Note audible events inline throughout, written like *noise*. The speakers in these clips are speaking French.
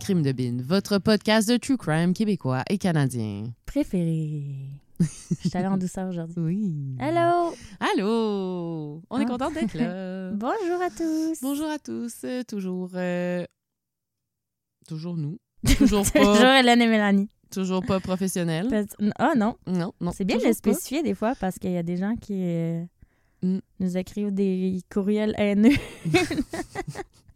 Crime de Bin, votre podcast de true crime québécois et canadien. préféré. Je suis allée en douceur aujourd'hui. *laughs* Oui. Hello! Allô, on est Ah. content d'être là. *laughs* Bonjour à tous! Bonjour à tous, euh, toujours, euh, toujours nous, *laughs* toujours pas, Hélène et Mélanie. toujours pas professionnel. Ah non, Non, non. c'est bien de toujours le spécifier des fois parce qu'il y a des gens qui euh, Mm. nous écrivent des courriels haineux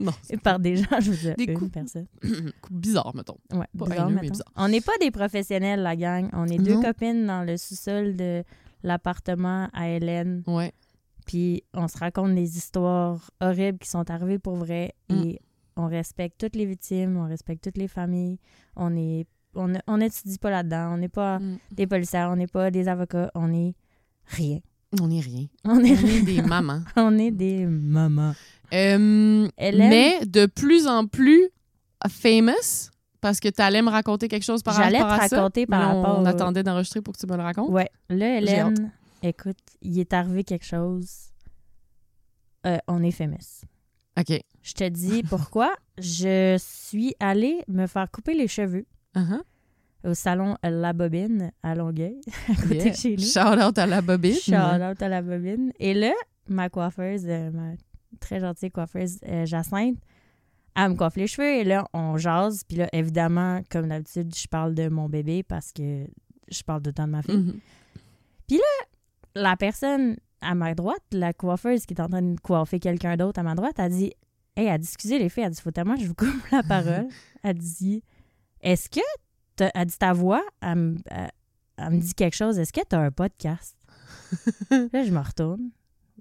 Non, Et par des gens, je veux dire, Des une coups. personne. *clears throat* pas- bizarre, mettons. Ouais, Pas bizarre, haineux, mais bizarre. On n'est pas des professionnels, la gang. On est deux copines dans le sous-sol de l'appartement à Hélène. Ouais. Puis on se raconte des histoires horribles qui sont arrivées pour vrai. Mm. Et on respecte toutes les victimes, on respecte toutes les familles. On est on, on étudie pas là-dedans. On n'est pas Mm. des policiers, on n'est pas des avocats, on est rien. On est rien. On On est, est des mamans. *laughs* on est des mamans. Euh, mais de plus en plus famous, parce que tu allais me raconter quelque chose par J'allais rapport te à ça. raconter par on, rapport On attendait d'enregistrer pour que tu me le racontes. Ouais, là, Hélène, écoute, il est arrivé quelque chose. Euh, on est famous. OK. Je te dis *laughs* pourquoi. Je suis allée me faire couper les cheveux Uh-huh. au salon La Bobine à Longueuil, *laughs* à côté Yeah. de chez nous. Shout out à la bobine. Shout out à La Bobine. Et là, ma coiffeuse, euh, ma très gentille coiffeuse euh, Jacinthe, elle me coiffe les cheveux et là, on jase. Puis là, évidemment, comme d'habitude, je parle de mon bébé parce que je parle tout le temps de ma fille. Mhm. la personne à ma droite, la coiffeuse qui est en train de coiffer quelqu'un d'autre à ma droite, a dit Hey, elle dit, excusez les filles, elle dit, faut tellement que je vous coupe la *laughs* parole. elle dit Est-ce que elle dit ta voix, elle, me- elle- elle me dit quelque chose, est-ce que tu as un podcast? *laughs* là, je me retourne.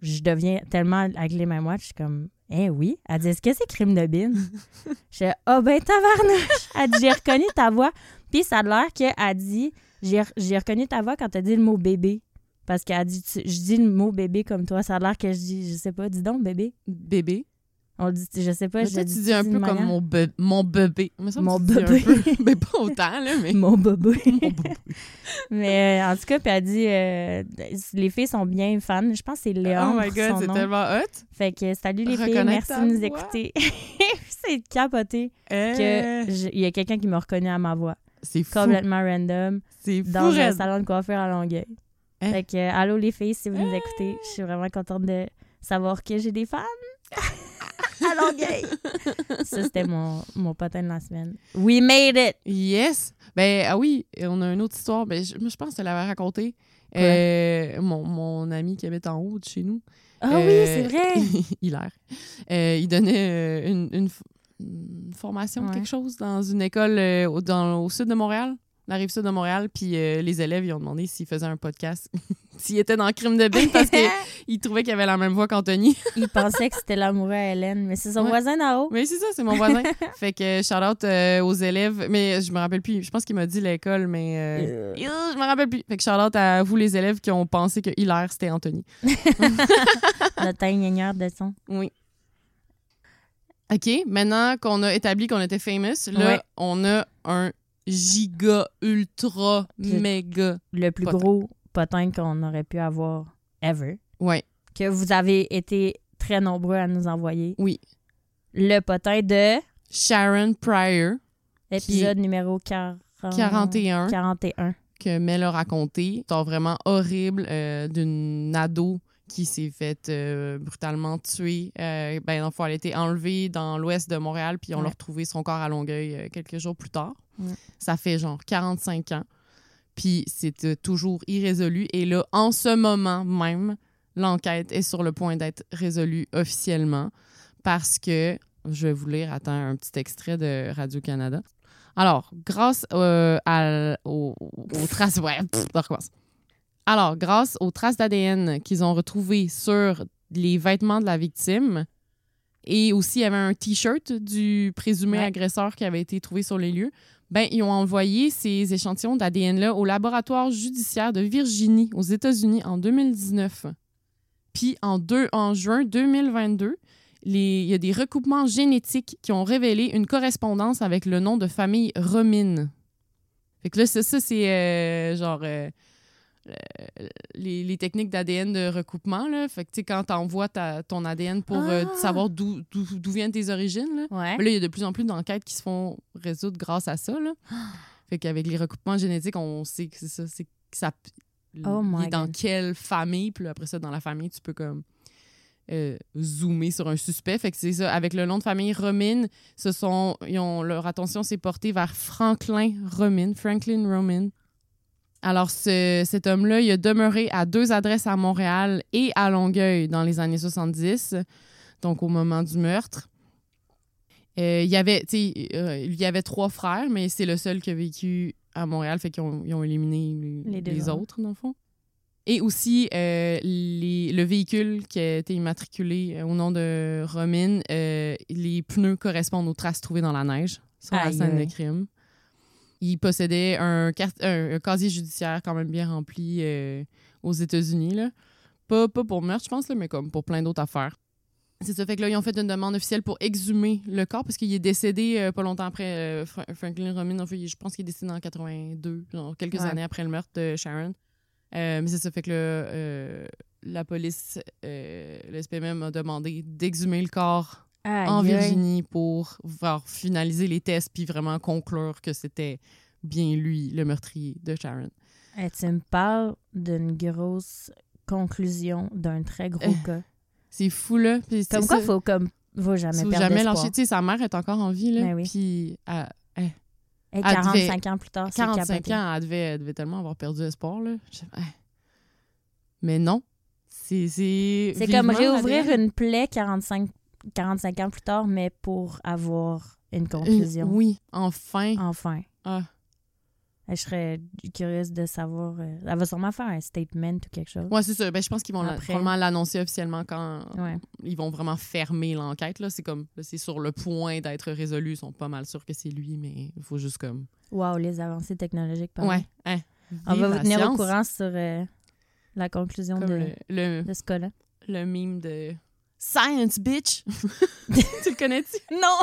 Je deviens tellement avec mêmes watch, je suis comme Eh oui. Elle dit Est-ce que c'est crime de bine? *laughs* je fais Oh ben tabarnouche! Elle dit J'ai reconnu ta voix. Puis ça a l'air qu'elle dit J'ai reconnu ta voix quand tu as dit le mot bébé. Parce qu'elle a dit, tu- je dis le mot bébé comme toi. Ça a l'air que je dis, je sais pas, dis donc bébé. Bébé. On le dit, je sais pas, Mais je toi, tu dis un peu comme mon, be- mon bébé. Mon bébé. *laughs* Mais pas autant, là, mais. Mon bébé. *laughs* Mon bébé. Mais euh, en tout cas, puis elle dit, euh, les filles sont bien fans. Je pense que c'est Léon. Oh my god, c'est tellement hot. Fait que salut les filles, merci de nous écouter. *laughs* c'est capoté Euh, que il y a quelqu'un qui me reconnaît à ma voix. c'est fou. Complètement random. C'est fou. Dans un salon de coiffure à Longueuil. Hein? Fait que, euh, allô les filles, si vous nous écoutez, je suis vraiment contente de savoir que j'ai des fans à *laughs* Longueuil. Ça, c'était mon, mon potin de la semaine. We made it! Yes. Ben, ah oui, on a une autre histoire. Ben, je, pense que je l'avais raconté. Quoi? Euh, mon, mon ami qui habite en haut de chez nous. Ah Euh, oui, c'est vrai! *laughs* Hilaire. Euh, il donnait euh, une, une formation, Ouais. quelque chose, dans une école euh, au, dans- au sud de Montréal, la rive sud de Montréal. Puis euh, les élèves, ils ont demandé s'il faisait un podcast, *laughs* s'il était dans Crime de Bin, parce qu'ils *laughs* trouvaient qu'il avait la même voix qu'Anthony. *laughs* Il pensait que c'était l'amoureux à Hélène, mais c'est son Ouais. voisin d'en haut. Mais c'est ça, c'est mon voisin. *laughs* fait que shout out euh, aux élèves. Mais je me rappelle plus. Je pense qu'il m'a dit l'école, mais. euh, Euh. euh, je me rappelle plus. Fait que shout out à vous, les élèves, qui ont pensé que Hilaire, c'était Anthony. Notre ingénieur de son. Oui. OK, maintenant qu'on a établi qu'on était famous, là, Ouais. on a un giga, ultra, méga. Le plus Potin. gros potin qu'on aurait pu avoir ever. Ouais, Que vous avez été très nombreux à nous envoyer. oui. Le potin de Sharon Pryor, épisode numéro 40... 41, 41. que Mel a raconté. C'est vraiment horrible euh, d'une ado qui s'est faite euh, brutalement tuer. Euh, ben, dans le fond, elle a été enlevée dans l'ouest de Montréal, puis on Ouais. l'a retrouvé son corps à Longueuil euh, quelques jours plus tard. Ouais. Ça fait genre 45 ans. Puis c'est euh, toujours irrésolu. Et là, en ce moment même, l'enquête est sur le point d'être résolue officiellement parce que, je vais vous lire, attends, un petit extrait de Radio-Canada. Alors, grâce euh, à- aux traces... Ouais, pff, on recommence. Alors, grâce aux traces d'ADN qu'ils ont retrouvées sur les vêtements de la victime, et aussi il y avait un T-shirt du présumé Ouais. agresseur qui avait été trouvé sur les lieux, ben, ils ont envoyé ces échantillons d'ADN-là au laboratoire judiciaire de Virginie, aux États-Unis, en 2019. Puis en, juin 2022, les- il y a des recoupements génétiques qui ont révélé une correspondance avec le nom de famille Romine. Fait que là, ça, c'est euh, genre euh, les, les techniques d'ADN de recoupement. Là. Fait que tu sais, quand t'envoies ta- ton ADN pour euh, Ah! savoir d'où d'où- d'où viennent tes origines, là. Ouais. Là, il y a de plus en plus d'enquêtes qui se font résoudre grâce à ça. Là. *gasps* Fait qu'avec les recoupements génétiques, on sait que c'est ça. C'est que ça Oh my dans God. quelle famille. Puis après ça, dans la famille, tu peux comme euh, zoomer sur un suspect. Fait que c'est ça. Avec le nom de famille Romine, ce sont, ils ont, leur attention s'est portée vers Franklin Romine. Franklin Romine. Alors, ce- cet homme-là, il a demeuré à deux adresses à Montréal et à Longueuil dans les années 70, donc au moment du meurtre. Euh, il y avait, euh, il y avait trois frères, mais c'est le seul qui a vécu à Montréal, fait qu'ils ont, éliminé les, autres. dans le fond. Et aussi, euh, les- le véhicule qui a été immatriculé euh, au nom de Romine, les pneus correspondent aux traces trouvées dans la neige sur la scène de crime. Il possédait un, car- un- un casier judiciaire quand même bien rempli euh, aux États-Unis. Pas, pas pour meurtre, je pense, là, mais comme pour plein d'autres affaires. C'est ça. Fait que là, ils ont fait une demande officielle pour exhumer le corps parce qu'il est décédé euh, pas longtemps après euh, Fra- Franklin Romine. En fait, il- je pense qu'il est décédé en 82, genre quelques Ouais. années après le meurtre de Sharon. Euh, mais c'est ça. Fait que là, la police, le SPMM a demandé d'exhumer le corps Aïe, en. Virginie pour voir finaliser les tests puis vraiment conclure que c'était bien lui, le meurtrier de Sharon. Hey, tu me parles d'une grosse conclusion d'un très gros Euh, cas. C'est fou, là. Puis Comme quoi, ça. faut comme faut jamais Faut perdre jamais lâcher. Tu sais, sa mère est encore en vie, là. Ben oui. Puis à Hey, Elle 45 ans plus tard, c'est 45 capoté. ans, elle devait, elle devait tellement avoir perdu espoir, là. Mais non. C'est C'est C'est comme réouvrir une plaie 45, 45 ans plus tard, mais pour avoir une conclusion. Euh, Oui, enfin. Enfin. Ah. Je serais curieuse de savoir. euh, elle va sûrement faire un statement ou quelque chose. Ouais, c'est ça. Ben, je pense qu'ils vont Après. probablement l'annoncer officiellement quand Ouais. ils vont vraiment fermer l'enquête. là. C'est comme, c'est sur le point d'être résolu. Ils sont pas mal sûrs que c'est lui, mais il faut juste comme. Wow, les avancées technologiques. pardon. Ouais. hein. On va vous tenir au courant sur euh, la conclusion de, le, le, de ce cas-là. le meme de Science, bitch! *laughs* tu le connais-tu? *laughs* Non!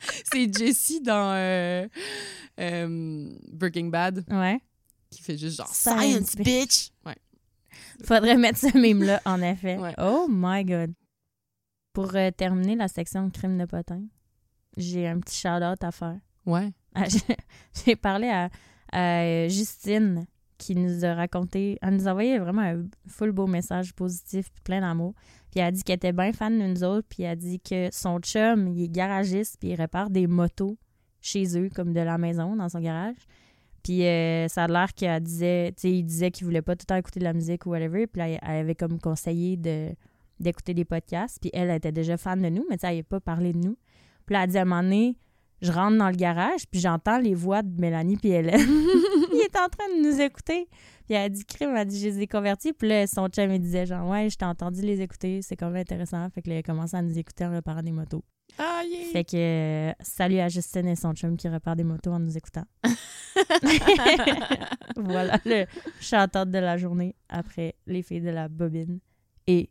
*laughs* C'est Jessie dans euh, euh, Breaking Bad Ouais. qui fait juste genre Science, Science, bitch! Ouais. Faudrait mettre ce meme-là, en effet. Ouais. Oh my God. Pour euh, terminer la section crime de potin, j'ai un petit shout-out à faire. Ouais. Ah, j'ai- parlé à, à Justine qui nous a raconté, elle nous a envoyé vraiment un full beau message positif plein d'amour. Puis elle a dit qu'elle était bien fan de nous autres, puis elle a dit que son chum, il est garagiste, puis il répare des motos chez eux, comme de la maison, dans son garage. Puis euh, ça a l'air qu'elle disait, tu sais, il disait qu'il voulait pas tout le temps écouter de la musique ou whatever, puis là, elle avait comme conseillé de d'écouter des podcasts, puis elle, elle était déjà fan de nous, mais tu sais, elle n'avait pas parlé de nous. Puis là, elle a dit à un moment donné, je rentre dans le garage, puis j'entends les voix de Mélanie puis Hélène. *laughs* *laughs* il est en train de nous écouter. Puis elle a dit, crime, elle a dit, je les ai convertis. Puis là, son chum, il disait, genre, ouais, je t'ai entendu les écouter, c'est quand même intéressant. Fait que là, il a commencé à nous écouter en réparant des motos. Ah, yeah. Fait que, euh, salut à Justine et son chum qui répare des motos en nous écoutant. *laughs* voilà le chanteur de la journée après les filles de la bobine et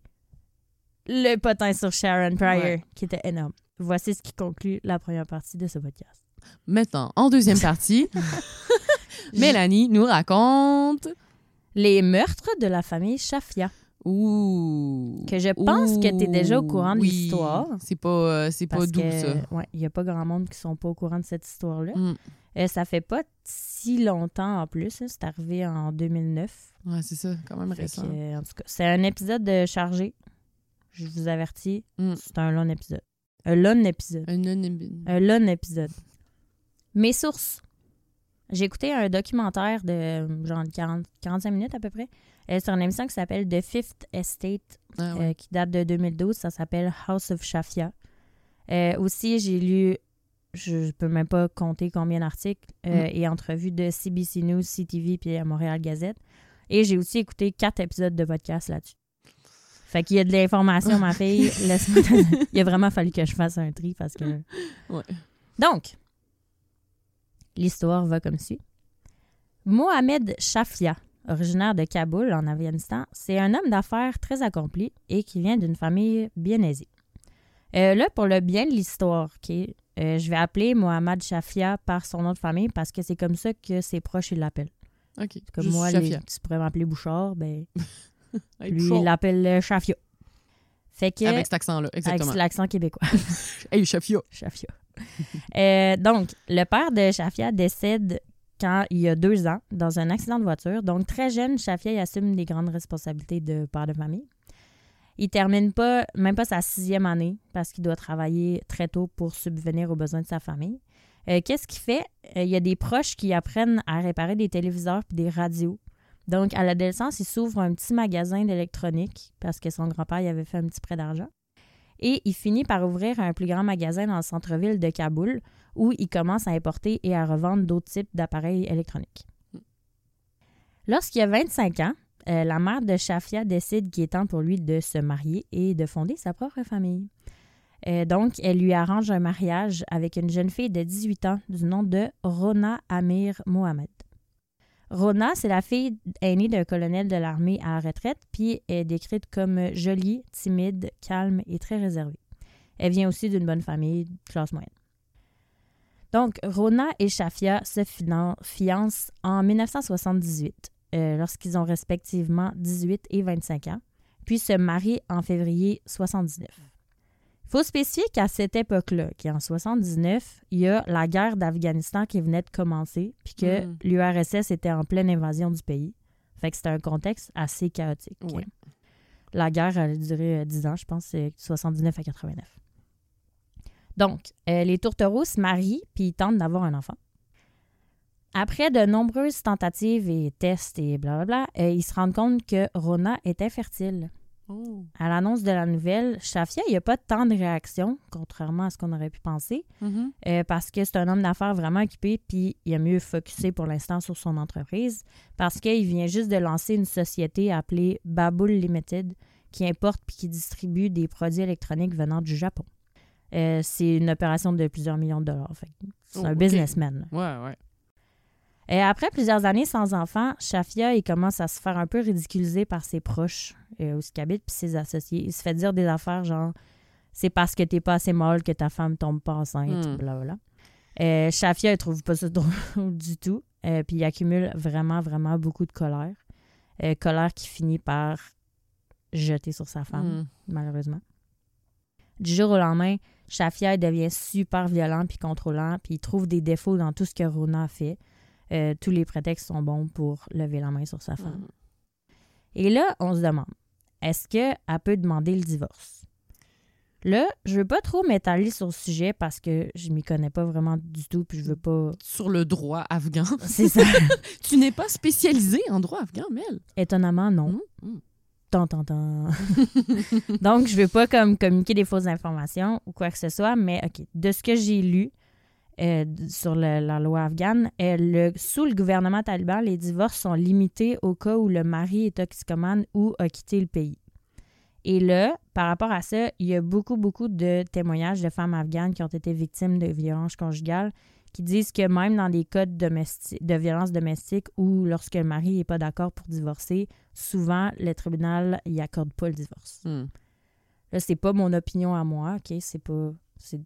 le potin sur Sharon Pryor, Ouais. qui était énorme. Voici ce qui conclut la première partie de ce podcast. Maintenant, en deuxième *laughs* partie, *laughs* Mélanie nous raconte. Les meurtres de la famille Shafia. Ouh. Que je pense que t'es déjà au courant de Oui. l'histoire. C'est pas, euh, c'est pas doux, que, ça. ouais, il n'y a pas grand monde qui sont pas au courant de cette histoire-là. Mm. Euh, ça fait pas si longtemps en plus. hein. C'est arrivé en 2009. Ouais, c'est ça, quand même Fait récent. que, euh, en tout cas, c'est un épisode de chargé. Je vous avertis, Mm. c'est un long épisode. Un long épisode. Un long épisode. Mes sources. J'ai écouté un documentaire de euh, genre 40, 45 minutes à peu près. Euh, c'est une émission qui s'appelle The Fifth Estate, Ah, ouais. euh, qui date de 2012. Ça s'appelle House of Shafia. Euh, aussi, j'ai lu, je ne peux même pas compter combien d'articles Mm. et entrevues de CBC News, CTV puis la Montréal Gazette. Et j'ai aussi écouté quatre épisodes de podcast là-dessus. Fait qu'il y a de l'information, ma fille. *laughs* Laisse-moi Il a vraiment fallu que je fasse un tri parce que. Ouais. Donc, l'histoire va comme suit. Mohamed Shafia, originaire de Kaboul, en Afghanistan, c'est un homme d'affaires très accompli et qui vient d'une famille bien aisée. Euh, là, pour le bien de l'histoire, OK, euh, je vais appeler Mohamed Shafia par son nom de famille parce que c'est comme ça que ses proches l'appellent. OK. Comme moi, les- tu pourrais m'appeler Bouchard, ben, *laughs* lui, il l'appelle euh. Fait que, Avec cet accent-là, exactement. avec l'accent québécois. *laughs* Hey, Shafia. Shafia. Euh, donc, le père de Shafia décède quand il y a deux ans dans un accident de voiture. Donc, très jeune, Shafia il assume des grandes responsabilités de père de famille. Il termine pas, même pas sa sixième année parce qu'il doit travailler très tôt pour subvenir aux besoins de sa famille. Euh, Qu'est-ce qu'il fait? Euh, il y a des proches qui apprennent à réparer des téléviseurs puis des radios. Donc, à l'adolescence, il s'ouvre un petit magasin d'électronique parce que son grand-père il avait fait un petit prêt d'argent. Et il finit par ouvrir un plus grand magasin dans le centre-ville de Kaboul où il commence à importer et à revendre d'autres types d'appareils électroniques. Lorsqu'il a 25 ans, euh, la mère de Shafia décide qu'il est temps pour lui de se marier et de fonder sa propre famille. Euh, donc, elle lui arrange un mariage avec une jeune fille de 18 ans du nom de Rona Amir Mohamed. Rona, c'est la fille aînée d'un colonel de l'armée à la retraite, puis est décrite comme jolie, timide, calme et très réservée. Elle vient aussi d'une bonne famille, classe moyenne. Donc, Rona et Shafia se fiancent en 1978, euh, lorsqu'ils ont respectivement 18 et 25 ans, puis se marient en février 79. Il faut spécifier qu'à cette époque-là, qui est en 79, il y a la guerre d'Afghanistan qui venait de commencer, puis que Mm. l'URSS était en pleine invasion du pays. Fait que c'était un contexte assez chaotique. La guerre a duré euh, 10 ans, je pense, c'est 79 à 89. Donc, euh, les tourtereaux se marient puis ils tentent d'avoir un enfant. Après de nombreuses tentatives et tests et blablabla, euh, ils se rendent compte que Rona est infertile. Oh. À l'annonce de la nouvelle, Shafia, il n'y a pas tant de réaction, contrairement à ce qu'on aurait pu penser, Mhm. euh, parce que c'est un homme d'affaires vraiment occupé, puis il a mieux focusé pour l'instant sur son entreprise, parce qu'il vient juste de lancer une société appelée Baboul Limited, qui importe puis qui distribue des produits électroniques venant du Japon. Euh, c'est une opération de plusieurs millions de dollars. C'est Oh, un businessman. Ouais, ouais. Et après plusieurs années sans enfant, Shafia, il commence à se faire un peu ridiculiser par ses proches euh, où il habite puis ses associés. Il se fait dire des affaires genre c'est parce que t'es pas assez molle que ta femme tombe pas enceinte, Hmm. blablabla. Euh, Shafia, il trouve pas ça *laughs* drôle du tout. Euh, puis il accumule vraiment, vraiment beaucoup de colère. Euh, colère qui finit par jeter sur sa femme, Mm. malheureusement. Du jour au lendemain, Shafia devient super violent puis contrôlant, puis il trouve des défauts dans tout ce que Rona a fait. Euh, tous les prétextes sont bons pour lever la main sur sa femme. Mm. Et là, on se demande, est-ce qu'elle peut demander le divorce? Là, je veux pas trop m'étaler sur le sujet parce que je m'y connais pas vraiment du tout, puis je veux pas... Sur le droit afghan. C'est ça. *laughs* tu n'es pas spécialisé en droit afghan, Mel. Étonnamment, non. Mm. Tant, tant, tant. *laughs* Donc, je veux pas comme communiquer des fausses informations ou quoi que ce soit, mais OK, de ce que j'ai lu euh, sur le- la loi afghane, euh, le- sous le gouvernement taliban, les divorces sont limités au cas où le mari est toxicomane ou a quitté le pays. Et là, par rapport à ça, il y a beaucoup, beaucoup de témoignages de femmes afghanes qui ont été victimes de violences conjugales qui disent que même dans des cas de, violence domestique ou lorsque le mari n'est pas d'accord pour divorcer, souvent le tribunal n'y accorde pas le divorce. Mm. Là, c'est pas mon opinion à moi, OK? C'est pas. C'est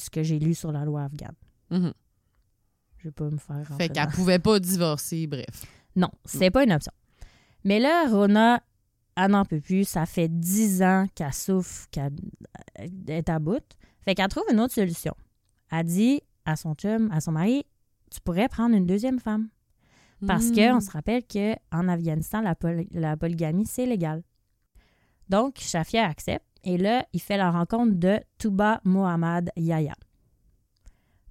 ce que j'ai lu sur la loi afghane. Mhm. Je vais pas me faire. Fait qu'elle pouvait pas divorcer, bref. Non, c'est pas une option. Mais là, Rona, elle n'en peut plus. Ça fait dix ans qu'elle souffre, qu'elle est à bout. Fait qu'elle trouve une autre solution. Elle dit à son chum, à son mari, tu pourrais prendre une deuxième femme. Parce Mm. qu'on se rappelle qu'en Afghanistan, la, poly- la polygamie, c'est légal. Donc, Shafia accepte. Et là, il fait la rencontre de Touba Mohammad Yahya.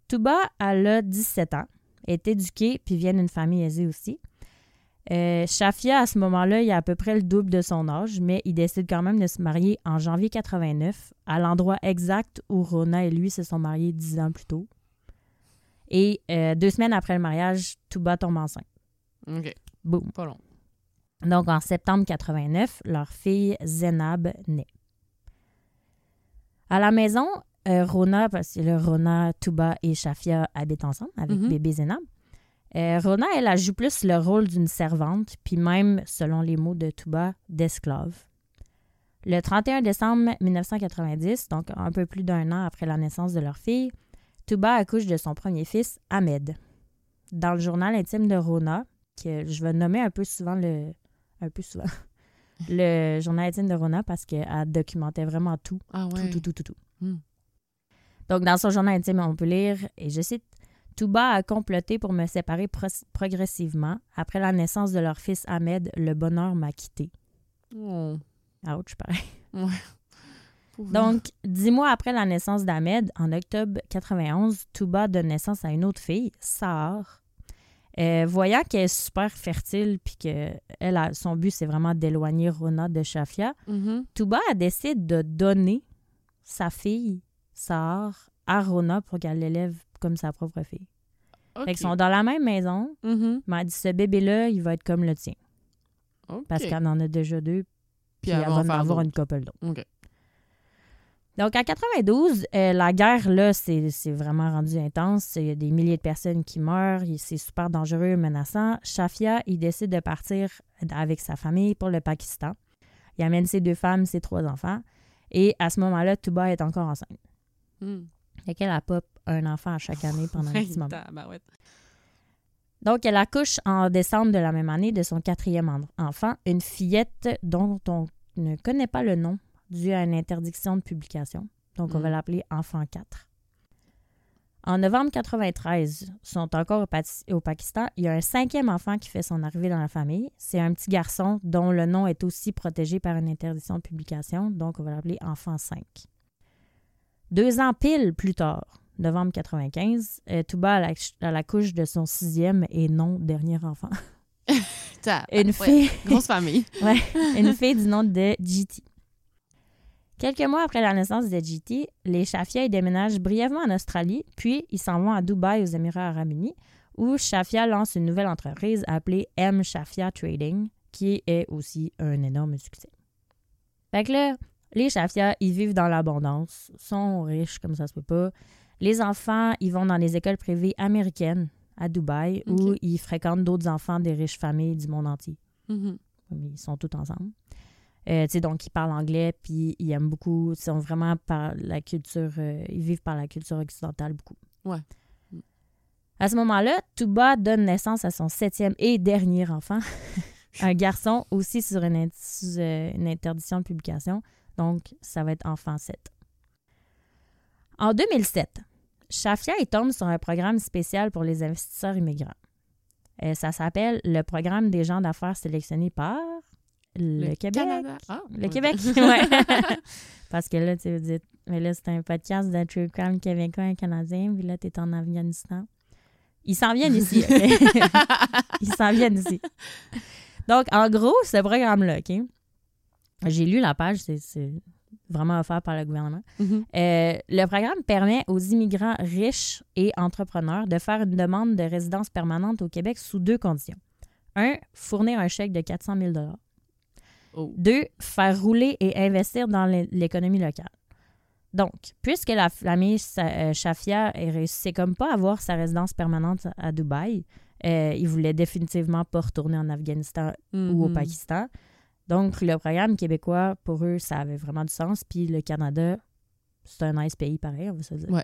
Touba, elle a 17 ans, est éduquée, puis vient d'une famille aisée aussi. Euh, Shafia, à ce moment-là, il a à peu près le double de son âge, mais il décide quand même de se marier en janvier 89, à l'endroit exact où Rona et lui se sont mariés dix ans plus tôt. Et euh, deux semaines après le mariage, Touba tombe enceinte. OK. Boum. Pas long. Donc, en septembre 89, leur fille Zenab naît. À la maison, euh, Rona, parce que là, Rona, Touba et Shafia habitent ensemble avec Mhm. bébé Zenab. Euh, Rona, elle, elle joue plus le rôle d'une servante, puis même, selon les mots de Touba, d'esclave. Le 31 décembre 1990, donc un peu plus d'un an après la naissance de leur fille, Touba accouche de son premier fils, Ahmed. Dans le journal intime de Rona, que je vais nommer un peu souvent le. Un peu souvent. *laughs* le journal intime de Rona parce qu'elle documentait vraiment tout Ah ouais. tout, tout, tout, tout, tout. Hmm. Donc, dans son journal intime, on peut lire, et je cite, Touba a comploté pour me séparer pro- progressivement. Après la naissance de leur fils Ahmed, le bonheur m'a quitté. Oh. Ouch, pareil. *laughs* Pauvre. Donc, dix mois après la naissance d'Ahmed, en octobre 91, Touba donne naissance à une autre fille, Sahar. Euh, voyant qu'elle est super fertile, puis que elle a, son but, c'est vraiment d'éloigner Rona de Shafia, Mhm. Touba a décidé de donner sa fille, Sahar, à Rona pour qu'elle l'élève comme sa propre fille. Fait qu'ils sont dans la même maison, mais elle dit ce bébé-là, il va être comme le tien. Parce qu'elle en a déjà deux, puis, Puis elle elle va en avoir une couple d'autres. Donc, en 92, euh, la guerre, là, c'est vraiment rendu intense. Il y a des milliers de personnes qui meurent. C'est super dangereux, menaçant. Shafia, il décide de partir avec sa famille pour le Pakistan. Il amène ses deux femmes, ses trois enfants. Et à ce moment-là, Touba est encore enceinte. Fait qu'elle a pas un enfant à chaque année pendant un *laughs* petit moment. Donc, elle accouche en décembre de la même année de son quatrième en- enfant, une fillette dont on ne connaît pas le nom dû à une interdiction de publication. Donc, on va Mm. l'appeler Enfant 4. En novembre 93, sont encore au, Pakistan. Il y a un cinquième enfant qui fait son arrivée dans la famille. C'est un petit garçon dont le nom est aussi protégé par une interdiction de publication. Donc, on va l'appeler Enfant 5. Deux ans pile plus tard, novembre 95, euh, Touba a la, a la couche de son sixième et non dernier enfant. *laughs* Une fille, Grosse famille. *laughs* une *laughs* fille du nom de GT. Quelques mois après la naissance de GT, les Shafia déménagent brièvement en Australie, puis ils s'en vont à Dubaï aux Émirats arabes unis, où Shafia lance une nouvelle entreprise appelée M Shafia Trading, qui est aussi un énorme succès. Fait que là, les Shafia, ils vivent dans l'abondance, sont riches comme ça se peut pas. Les enfants, ils vont dans les écoles privées américaines à Dubaï, où ils fréquentent d'autres enfants des riches familles du monde entier. Comme Ils sont tous ensemble. Euh, donc, ils parlent anglais, puis ils aiment beaucoup. Ils sont vraiment par la culture. euh, ils vivent par la culture occidentale beaucoup. Ouais. À ce moment-là, Touba donne naissance à son septième et dernier enfant, *laughs* un garçon aussi sur une, int- sous, euh, une interdiction de publication. Donc, ça va être enfant 7. En 2007, Shafia il tombe sur un programme spécial pour les investisseurs immigrants. Ça s'appelle le programme des gens d'affaires sélectionnés par le, Québec. Ah, Le. Québec, *laughs* ouais. *laughs* Parce que là, tu dire, mais là, c'est un podcast de True Crime québécois et canadien, puis là, t'es en Afghanistan. Ils s'en viennent ici? *laughs* Ils s'en viennent ici. Donc, en gros, ce programme-là, OK? J'ai lu la page, c'est- vraiment offert par le gouvernement. Mhm. Euh, le programme permet aux immigrants riches et entrepreneurs de faire une demande de résidence permanente au Québec sous deux conditions. Un, fournir un chèque de 400 000 Oh. deux, faire rouler et investir dans l'é- l'économie locale. Donc, puisque la famille euh, Shafia ne réussissait comme pas à avoir sa résidence permanente à Dubaï, euh, ils voulaient définitivement pas retourner en Afghanistan ou au Mhm. Pakistan. Donc, le programme québécois, pour eux, ça avait vraiment du sens. Puis le Canada, c'est un nice pays pareil, on va se dire. Ouais.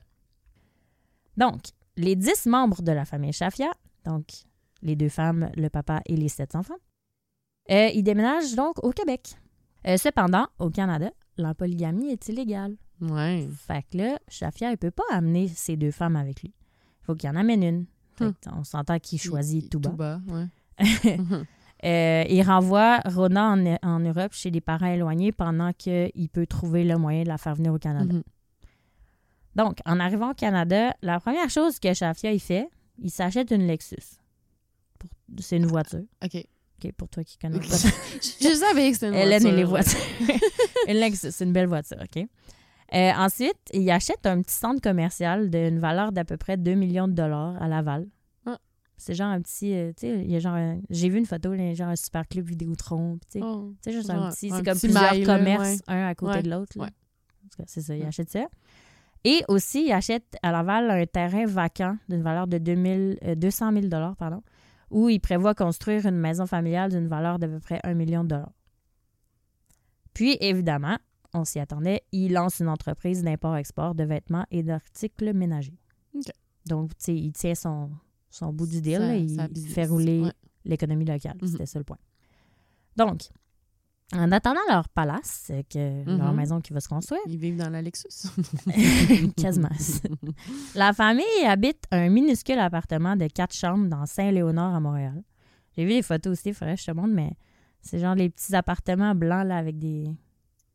Donc, les dix membres de la famille Shafia, donc les deux femmes, le papa et les sept enfants, euh, ils déménagent donc au Québec. Euh, cependant, au Canada, la polygamie est illégale. Ouais. Fait que là, Shafia, il peut pas amener ces deux femmes avec lui. Il faut qu'il en amène une. Que on s'entend qu'il choisit tout bas. Tout bas, ouais. *laughs* Euh, il renvoie Rona en, en Europe chez des parents éloignés pendant qu'il peut trouver le moyen de la faire venir au Canada. Mhm. Donc, en arrivant au Canada, la première chose que Shafia il fait, il s'achète une Lexus. C'est une voiture. OK. OK, pour toi qui connais *laughs* pas. Je savais que c'était une Hélène voiture. et les voitures. *laughs* Lexus, c'est une belle voiture, OK? Euh, ensuite, il achète un petit centre commercial d'une valeur d'à peu près 2 millions de dollars à Laval. Ah. C'est genre un petit. euh, tu sais, il y a genre. un- J'ai vu une photo, là, genre un super clip Vidéotron. puis Tu sais, Oh. tu sais, juste un petit. C'est comme petit plusieurs commerces, ouais. un à côté Ouais, de l'autre. là. ouais. En tout cas, c'est ça, il achète ça. Et aussi, il achète à Laval un terrain vacant d'une valeur de 2000, euh, 200 000 pardon, où il prévoit construire une maison familiale d'une valeur d'à peu près 1 million de dollars. Puis, évidemment, on s'y attendait, il lance une entreprise d'import-export de vêtements et d'articles ménagers. Donc, tu sais, il tient son, son bout du deal, Sa- là, il fait rouler ouais. l'économie locale. Mhm. C'était ça le point. Donc, en attendant leur palace, euh, que leur Mhm. maison qui va se construire, Ils vivent dans la Lexus. *laughs* quasiment. *laughs* La famille habite un minuscule appartement de quatre chambres dans Saint-Léonard à Montréal. J'ai vu les photos aussi, il faudrait que je te montre, mais c'est genre les petits appartements blancs là avec des.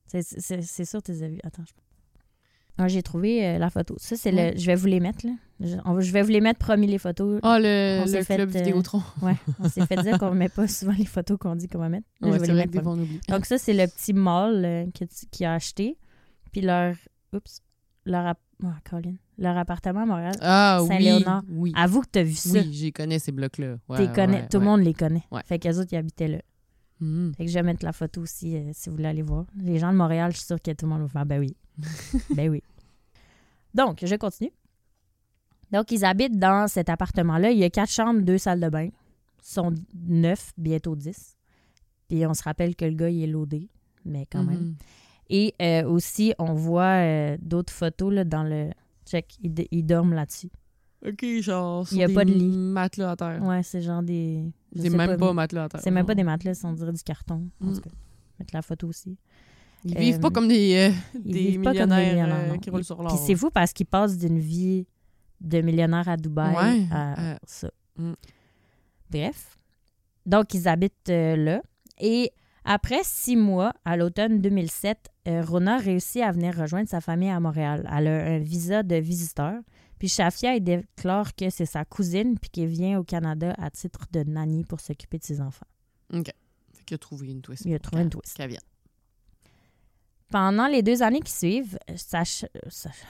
C'est- sûr, tu les as vus. Attends. Je... Ah, J'ai trouvé euh, la photo. Ça, c'est Ouais. le. Je vais vous les mettre, là. Je, on va- je vais vous les mettre, promis, les photos. Ah, le, fait, club euh, Vidéotron. *laughs* Ouais, on s'est fait dire qu'on met pas souvent les photos qu'on dit qu'on va mettre. Là, Ouais, je vais les mettre des. Donc ça, c'est le petit mall euh, tu- qu'il a acheté. Puis leur... Oups. Leur, ah, Colin. leur appartement à Montréal. Ah Saint-Léonard. oui. Avoue que t'as vu ça. Oui, j'y connais ces blocs-là. Ouais, ouais, Tout le monde les connaît. Fait qu'eux autres, ils habitaient là. Mhm. Fait que je vais mettre la photo aussi euh, si vous voulez aller voir. Les gens de Montréal, je suis sûre que tout le monde va faire ben oui. *laughs* ben oui. Donc, je continue. Donc, ils habitent dans cet appartement-là. Il y a quatre chambres, deux salles de bain. Ils sont neuf, bientôt dix. Puis on se rappelle que le gars, il est loadé, mais quand même. Mhm. Et euh, aussi, on voit euh, d'autres photos là, dans le. Check, ils, dorment là-dessus. OK, genre, Il y a sur pas des de lit. matelas à terre. Ouais, c'est genre des. C'est même pas, matelas à terre. C'est même pas des matelas, c'est on dirait du carton. En Mm. tout cas, mettre la photo aussi. Ils vivent pas comme des, euh, Ils des comme des millionnaires qui roulent sur Puis l'or. c'est fou parce qu'ils passent d'une vie de millionnaire à Dubaï Ouais, à euh, ça. mm. Bref. Donc, ils habitent euh, là. Et après six mois, à l'automne 2007, euh, Rona réussit à venir rejoindre sa famille à Montréal. Elle a un visa de visiteur. Puis Shafia, elle déclare que c'est sa cousine puis qu'elle vient au Canada à titre de nanny pour s'occuper de ses enfants. OK. Fait qu'il a trouvé une twist. Il a trouvé une twist. qu'elle vienne. Pendant les deux années qui suivent, Sach- Sach-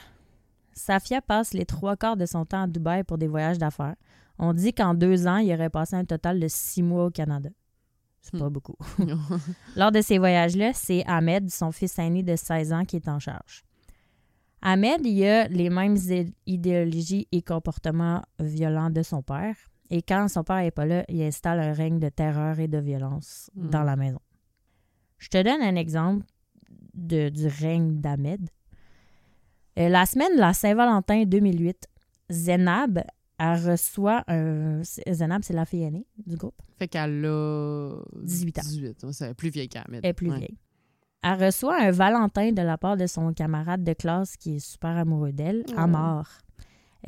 Safia passe les trois quarts de son temps à Dubaï pour des voyages d'affaires. On dit qu'en deux ans, il aurait passé un total de six mois au Canada. C'est pas Hmm. beaucoup. *laughs* *laughs* Lors de ces voyages-là, c'est Ahmed, son fils aîné de 16 ans, qui est en charge. Ahmed, il a les mêmes idé- idéologies et comportements violents de son père. Et quand son père n'est pas là, il installe un règne de terreur et de violence Hmm. dans la maison. Je te donne un exemple de- du règne d'Ahmed. Euh, la semaine de la Saint-Valentin 2008, Zenab elle reçoit un. Zenab, c'est la fille aînée du groupe. Fait qu'elle a... 18 ans. 18. ouais, C'est plus vieille qu'Ahmed. Elle est plus Ouais. vieille. Elle reçoit un Valentin de la part de son camarade de classe qui est super amoureux d'elle, à mort.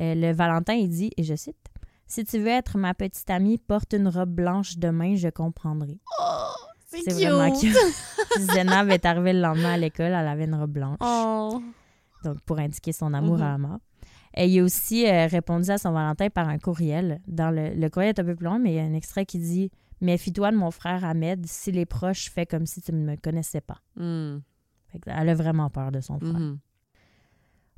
Euh, le Valentin, il dit, et je cite, Si tu veux être ma petite amie, porte une robe blanche demain, je comprendrai. Oh, c'est vraiment cute. *laughs* Zenab est arrivée le lendemain à l'école, elle avait une robe blanche. Oh. Donc pour indiquer son amour Mhm. à la mort. Et il a aussi euh, répondu à son Valentin par un courriel. Dans le, le courriel est un peu plus long, mais il y a un extrait qui dit Méfie-toi de mon frère Ahmed, si les proches fais comme si tu ne me connaissais pas. Hmm. Elle a vraiment peur de son frère. Mhm.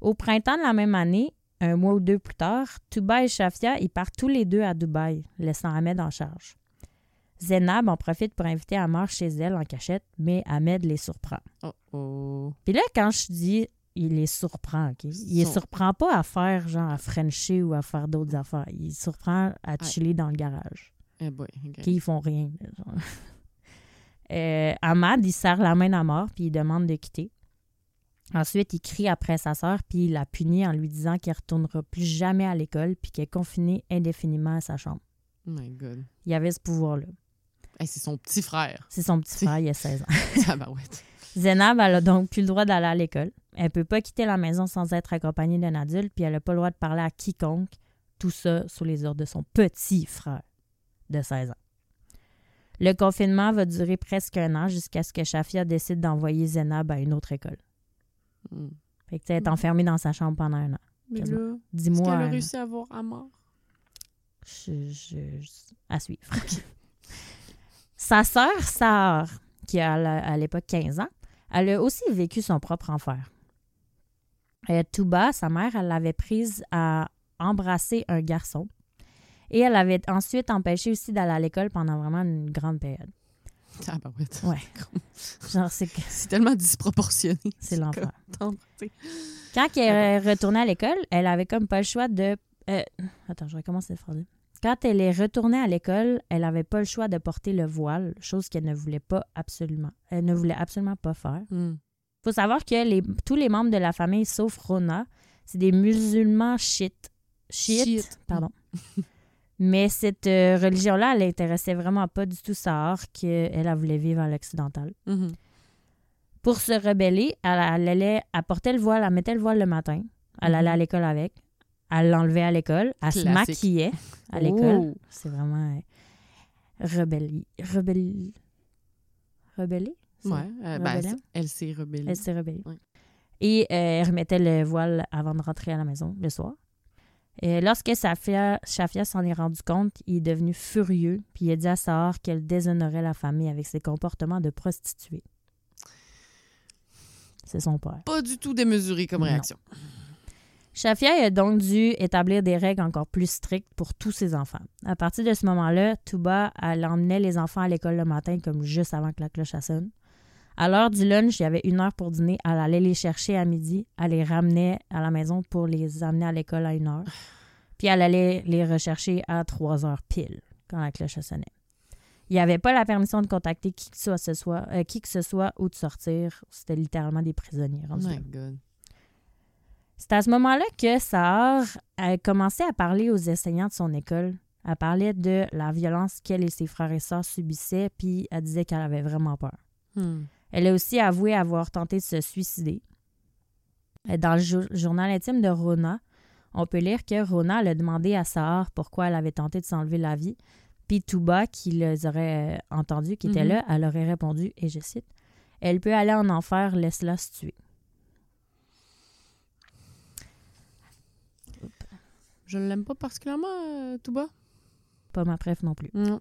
Au printemps de la même année, un mois ou deux plus tard, Touba et Shafia ils partent tous les deux à Dubaï, laissant Ahmed en charge. Zenab en profite pour inviter Amar chez elle en cachette, mais Ahmed les surprend. Oh, oh. Puis là, quand je dis il les surprend, OK? Il les surprend pas à faire genre à Frencher ou à faire d'autres affaires. Il les surprend à chiller dans le garage. Eh boy, ils font rien. *laughs* Euh, Ahmad, il serre la main à mort puis il demande de quitter. Ensuite, il crie après sa sœur puis il la punit en lui disant qu'elle retournera plus jamais à l'école puis qu'elle est confinée indéfiniment à sa chambre. Oh my God. Il avait ce pouvoir-là. Hey, c'est son petit frère. C'est son petit frère, il a 16 ans. *laughs* Tabarouette. Zénab, elle a donc plus le droit d'aller à l'école. Elle peut pas quitter la maison sans être accompagnée d'un adulte, puis elle a pas le droit de parler à quiconque. Tout ça sous les ordres de son petit frère de 16 ans. Le confinement va durer presque un an jusqu'à ce que Shafia décide d'envoyer Zénab à une autre école. Hmm. Fait que tu sais, elle est enfermée dans sa chambre pendant un an. Mais là, est-ce Dis-moi. qu'elle a réussi à avoir à mort? Je- je- je- à suivre. *laughs* Sa sœur, Sahar, qui a à l'époque 15 ans, elle a aussi vécu son propre enfer. Euh, Touba, sa mère, elle l'avait prise à embrasser un garçon. Et elle avait ensuite empêché aussi d'aller à l'école pendant vraiment une grande période. Ah, ouais. Ouais. *laughs* Genre, c'est que- C'est tellement disproportionné. c'est l'enfer. Quand elle est retournée à l'école, elle avait comme pas le choix de. euh, attends, je recommence cette phrase. Quand elle est retournée à l'école, elle avait pas le choix de porter le voile, chose qu'elle ne voulait pas absolument. Elle ne voulait absolument pas faire. Hmm. Faut savoir que les, tous les membres de la famille, sauf Rona, c'est des musulmans chiites. Chiites, pardon. *laughs* Mais cette euh, religion-là, elle n'intéressait vraiment pas du tout Sahar, qu'elle elle voulait vivre à l'occidental. Mhm. Pour se rebeller, elle, elle allait, elle portait le voile, elle mettait le voile le matin. Elle allait à l'école avec. Elle l'enlevait à l'école. Elle se maquillait à l'école. Oh. C'est vraiment euh, rebelle. Rebelle. Rebellée? Ouais. euh, ben, c'est- elle s'est rebellée. Elle s'est rebellée. Ouais. Et euh, elle remettait le voile avant de rentrer à la maison le soir. Et lorsque Safia, Shafia s'en est rendu compte, il est devenu furieux, puis il a dit à Sahar qu'elle déshonorait la famille avec ses comportements de prostituée. C'est son père. Pas du tout démesuré comme Non. réaction. Shafia a donc dû établir des règles encore plus strictes pour tous ses enfants. À partir de ce moment-là, Touba, elle emmenait les enfants à l'école le matin comme juste avant que la cloche sonne. À l'heure du lunch, il y avait une heure pour dîner. Elle allait les chercher à midi. Elle les ramenait à la maison pour les amener à l'école à une heure. Puis elle allait les rechercher à trois heures pile quand la cloche sonnait. Il n'y avait pas la permission de contacter qui que ce soit, euh, qui que ce soit ou de sortir. C'était littéralement des prisonniers. Oh my God. C'est à ce moment-là que Sahar a commencé à parler aux enseignants de son école. Elle parlait de la violence qu'elle et ses frères et sœurs subissaient, puis elle disait qu'elle avait vraiment peur. Hmm. Elle a aussi avoué avoir tenté de se suicider. Euh, Dans le jour- journal intime de Rona, on peut lire que Rona a demandé à Sahar pourquoi elle avait tenté de s'enlever la vie. Puis Touba, qui les aurait euh, entendus, qui était Mhm. là, elle aurait répondu, et je cite, Elle peut aller en enfer, laisse-la se tuer. Je l'aime pas particulièrement, euh, tout bas. Pas ma préf non plus. Non.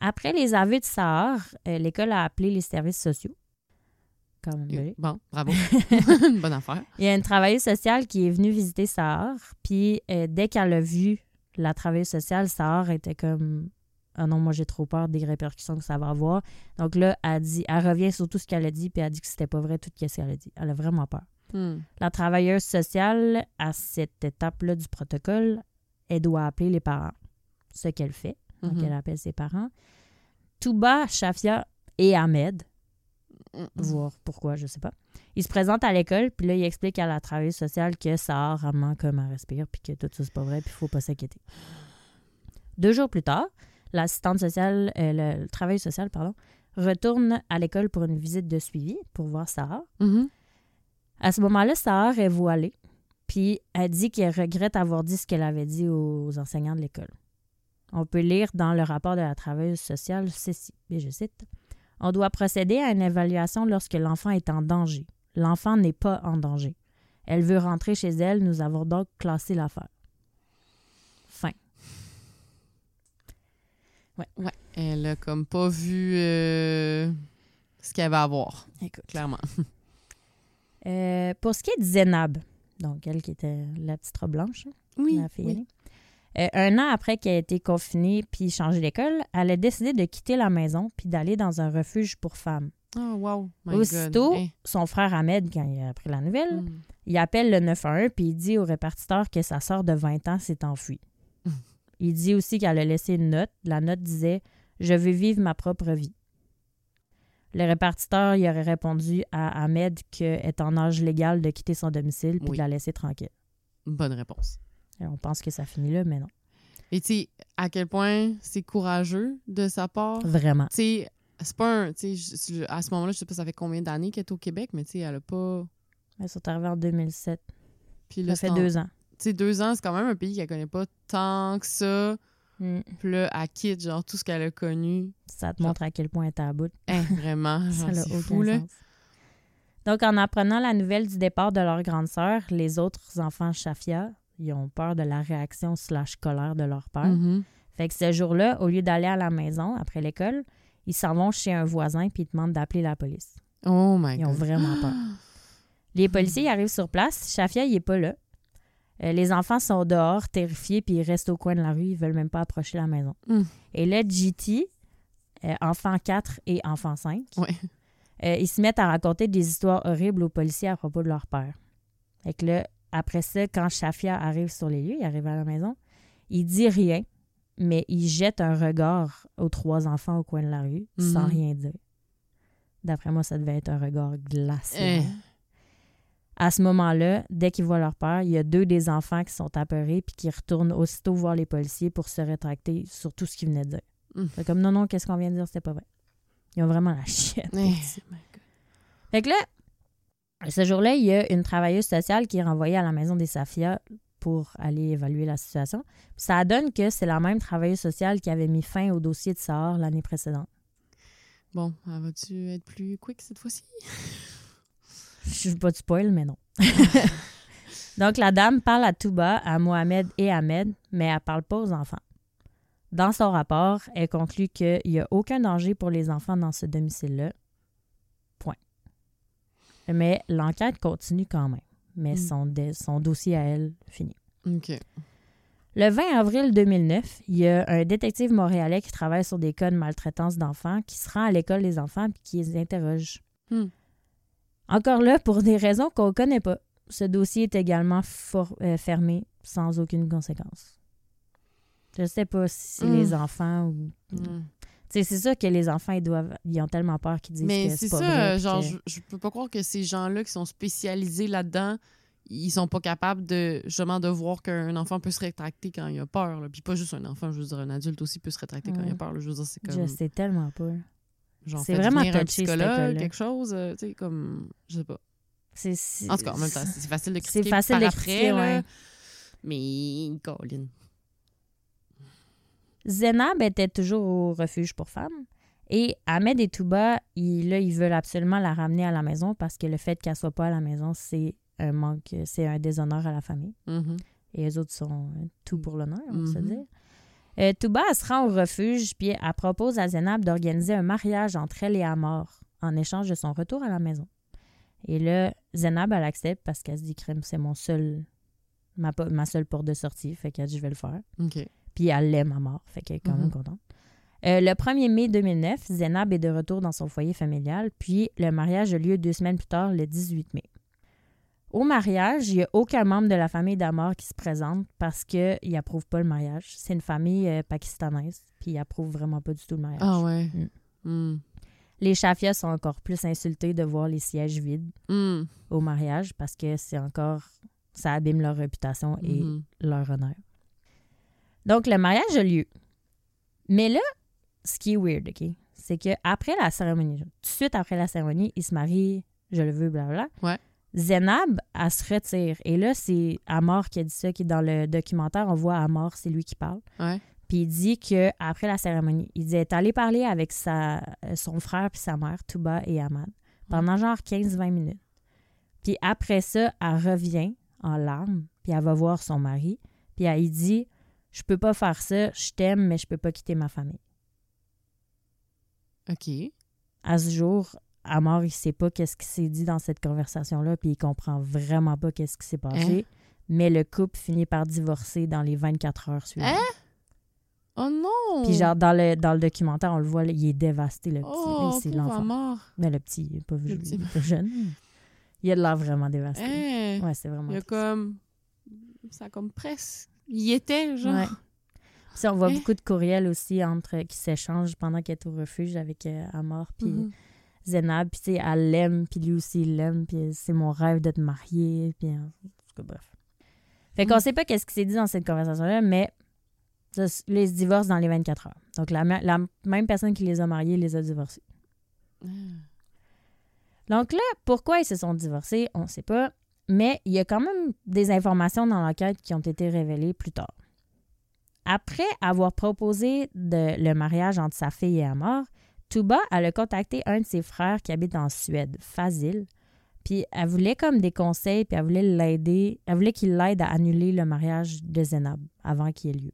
Après les aveux de Sahar, euh, l'école a appelé les services sociaux. Quand même, oui. Bon, bravo. *laughs* Bonne affaire. Il y a une travailleuse sociale qui est venue visiter Sahar, puis euh, dès qu'elle a vu la travailleuse sociale, Sahar était comme Ah non, moi j'ai trop peur des répercussions que ça va avoir. Donc là, elle dit, elle revient sur tout ce qu'elle a dit, puis elle dit que c'était pas vrai tout ce qu'elle a dit. Elle a vraiment peur. Hmm. La travailleuse sociale, à cette étape-là du protocole, elle doit appeler les parents. Ce qu'elle fait. Donc, Mhm. elle appelle ses parents. Touba, Shafia et Ahmed, Mm. voir pourquoi, je sais pas. Ils se présentent à l'école, puis là, il explique à la travailleuse sociale que ça a vraiment comme elle respire, puis que tout ça, c'est pas vrai, puis il faut pas s'inquiéter. Deux jours plus tard, l'assistante sociale, euh, le, le travailleuse sociale, pardon, retourne à l'école pour une visite de suivi pour voir Sarah. Mhm. À ce moment-là, Sarah est voilée, puis elle dit qu'elle regrette avoir dit ce qu'elle avait dit aux enseignants de l'école. On peut lire dans le rapport de la travailleuse sociale ceci, et je cite On doit procéder à une évaluation lorsque l'enfant est en danger. L'enfant n'est pas en danger. Elle veut rentrer chez elle, nous avons donc classé l'affaire. Fin. Ouais. Elle a comme pas vu euh, ce qu'elle va avoir, Écoute. clairement. Euh, pour ce qui est de Zénab, donc elle qui était la petite robe blanche, Oui. la fille aînée. Euh, un an après qu'elle ait été confinée puis changé d'école, elle a décidé de quitter la maison puis d'aller dans un refuge pour femmes. Oh, wow. My Aussitôt, God. Son frère Ahmed, quand il a appris la nouvelle, Hmm. il appelle le 911 puis il dit au répartiteur que sa sœur de 20 ans s'est enfuie. Mm. *laughs* il dit aussi qu'elle a laissé une note. La note disait Je veux vivre ma propre vie. Le répartiteur il aurait répondu à Ahmed qu'elle est en âge légal de quitter son domicile puis Oui. de la laisser tranquille. Bonne réponse. Et on pense que ça finit là, mais non. Et tu sais, à quel point c'est courageux de sa part? Vraiment. Tu sais, c'est pas un. Tu sais, à ce moment-là, je sais pas ça fait combien d'années qu'elle est au Québec, mais tu sais, elle a pas. Elles sont arrivées en 2007. Puis Ça fait deux ans. Tu sais, deux ans, c'est quand même un pays qu'elle connaît pas tant que ça. Mm. Puis là, elle quitte, genre, tout ce qu'elle a connu. Ça te montre à quel point elle est à bout. Hein, vraiment, *laughs* Ça n'a aucun fou, là. sens. Donc, en apprenant la nouvelle du départ de leur grande sœur, les autres enfants Shafia, ils ont peur de la réaction slash colère de leur père. Mhm. Fait que ce jour-là, au lieu d'aller à la maison après l'école, ils s'en vont chez un voisin puis ils demandent d'appeler la police. Oh my Ils ont God. vraiment peur. *gasps* Les policiers arrivent sur place. Shafia, il est pas là. Euh, les enfants sont dehors, terrifiés, puis ils restent au coin de la rue. Ils veulent même pas approcher la maison. Mm. Et là, GT, euh, enfant 4 et enfant 5, Ouais. euh, ils se mettent à raconter des histoires horribles aux policiers à propos de leur père. Fait que là, après ça, quand Shafia arrive sur les lieux, il arrive à la maison, il dit rien, mais il jette un regard aux trois enfants au coin de la rue, sans Mhm. rien dire. D'après moi, ça devait être un regard glacé. Eh. À ce moment-là, dès qu'ils voient leur père, il y a deux des enfants qui sont apeurés puis qui retournent aussitôt voir les policiers pour se rétracter sur tout ce qu'ils venaient de dire. Mm. C'est comme non, non, qu'est-ce qu'on vient de dire, c'était pas vrai. Ils ont vraiment la chienne. Eh. Fait que là, ce jour-là, il y a une travailleuse sociale qui est renvoyée à la maison des Safia pour aller évaluer la situation. Ça donne que c'est la même travailleuse sociale qui avait mis fin au dossier de Sahar l'année précédente. Bon, va-tu être plus quick cette fois-ci? Je veux pas de spoil, mais non. *laughs* Donc, la dame parle à Touba, à Mohamed et Ahmed, mais elle parle pas aux enfants. Dans son rapport, elle conclut qu'il n'y a aucun danger pour les enfants dans ce domicile-là. Mais l'enquête continue quand même. Mais Mm. son, dossier à elle, fini. OK. Le 20 avril 2009, il y a un détective montréalais qui travaille sur des cas de maltraitance d'enfants qui se rend à l'école des enfants et qui les interroge. Hmm. Encore là, pour des raisons qu'on ne connaît pas. Ce dossier est également euh, fermé sans aucune conséquence. Je sais pas si c'est Hmm. les enfants ou. Mm. C'est sûr que les enfants, ils doivent. Ils ont tellement peur qu'ils disent Mais que c'est c'est pas ça, vrai. genre, que- je, je peux pas croire que ces gens-là qui sont spécialisés là-dedans, ils sont pas capables de justement de voir qu'un enfant peut se rétracter quand il a peur. là. Puis pas juste un enfant, je veux dire, un adulte aussi peut se rétracter quand il a peur. là. Je veux dire, c'est Je comme. sais tellement pas. genre, c'est vraiment un psychologue, quelque chose, euh, tu sais, comme. Je sais pas. C'est- c'est- En tout cas, en même temps, c'est c'est facile de C'est critiquer facile par de après, critiquer, là. ouais. Mais, Colin. Zénab était toujours au refuge pour femmes. Et Ahmed et Touba, ils, là, ils veulent absolument la ramener à la maison parce que le fait qu'elle soit pas à la maison, c'est un manque, c'est un déshonneur à la famille. Mhm. Et les autres sont euh, tout pour l'honneur, on va se Mhm. dire. Euh, Touba, elle se rend au refuge, puis elle propose à Zénab d'organiser un mariage entre elle et Amor en échange de son retour à la maison. Et là, Zénab, elle accepte parce qu'elle se dit, crème, c'est mon seul, ma, ma seule porte de sortie, fait qu'elle dit, je vais le faire. OK. Puis elle l'aime à mort, fait qu'elle est quand même Mhm. contente. Euh, le 1er mai 2009, Zénab est de retour dans son foyer familial, puis le mariage a lieu deux semaines plus tard, le 18 mai. Au mariage, il n'y a aucun membre de la famille d'Amor qui se présente parce qu'ils n'approuvent pas le mariage. C'est une famille euh, pakistanaise, puis ils n'approuvent vraiment pas du tout le mariage. Ah ouais. Mm. Mm. Les Chafias sont encore plus insultés de voir les sièges vides Mm. au mariage parce que c'est encore... ça abîme leur réputation et Mhm. leur honneur. Donc, le mariage a lieu. Mais là, ce qui est weird, OK, c'est que après la cérémonie, tout de suite après la cérémonie, ils se marient, je le veux, blablabla. Ouais. Zénab, elle se retire. Et là, c'est Amor qui a dit ça, qui est dans le documentaire, on voit Amor, c'est lui qui parle. Ouais. Puis il dit que après la cérémonie, il dit être allé parler avec sa, euh, son frère puis sa mère, Touba et Ahmad, pendant genre 15-20 minutes. Puis après ça, elle revient en larmes, puis elle va voir son mari, puis elle lui dit Je peux pas faire ça, je t'aime, mais je peux pas quitter ma famille. OK. À ce jour, Amor, il sait pas qu'est-ce qui s'est dit dans cette conversation-là, puis il comprend vraiment pas qu'est-ce qui s'est passé. Mais le couple finit par divorcer dans les 24 heures suivantes. Hein? Oh non! Puis genre, dans le, dans le documentaire, on le voit, là, il est dévasté, le petit. oh, c'est l'enfant. mort. Mais le petit, il est pas, petit. il est pas jeune. Il a de l'air vraiment dévasté. Hein? Ouais, c'est vraiment Il y a triste. comme. Ça a comme presque. Il y était, genre. Ouais. Puis on voit Hein? beaucoup de courriels aussi entre qui s'échangent pendant qu'elle est au refuge avec euh, Amor puis Mhm. Zénab. Puis tu sais, elle l'aime, puis lui aussi il l'aime, puis c'est mon rêve de te marier, puis en tout cas, bref. Fait qu'on Mhm. sait pas qu'est-ce qui s'est dit dans cette conversation-là, mais se divorcent dans les 24 heures. Donc la, la même personne qui les a mariés les a divorcés. Ah. Donc là, pourquoi ils se sont divorcés, on ne sait pas. Mais il y a quand même des informations dans l'enquête qui ont été révélées plus tard. après avoir proposé de, le mariage entre sa fille et Amor, Touba, elle a contacté un de ses frères qui habite en Suède, Fazil. Puis elle voulait comme des conseils, puis elle voulait l'aider. Elle voulait qu'il l'aide à annuler le mariage de Zénab avant qu'il ait lieu.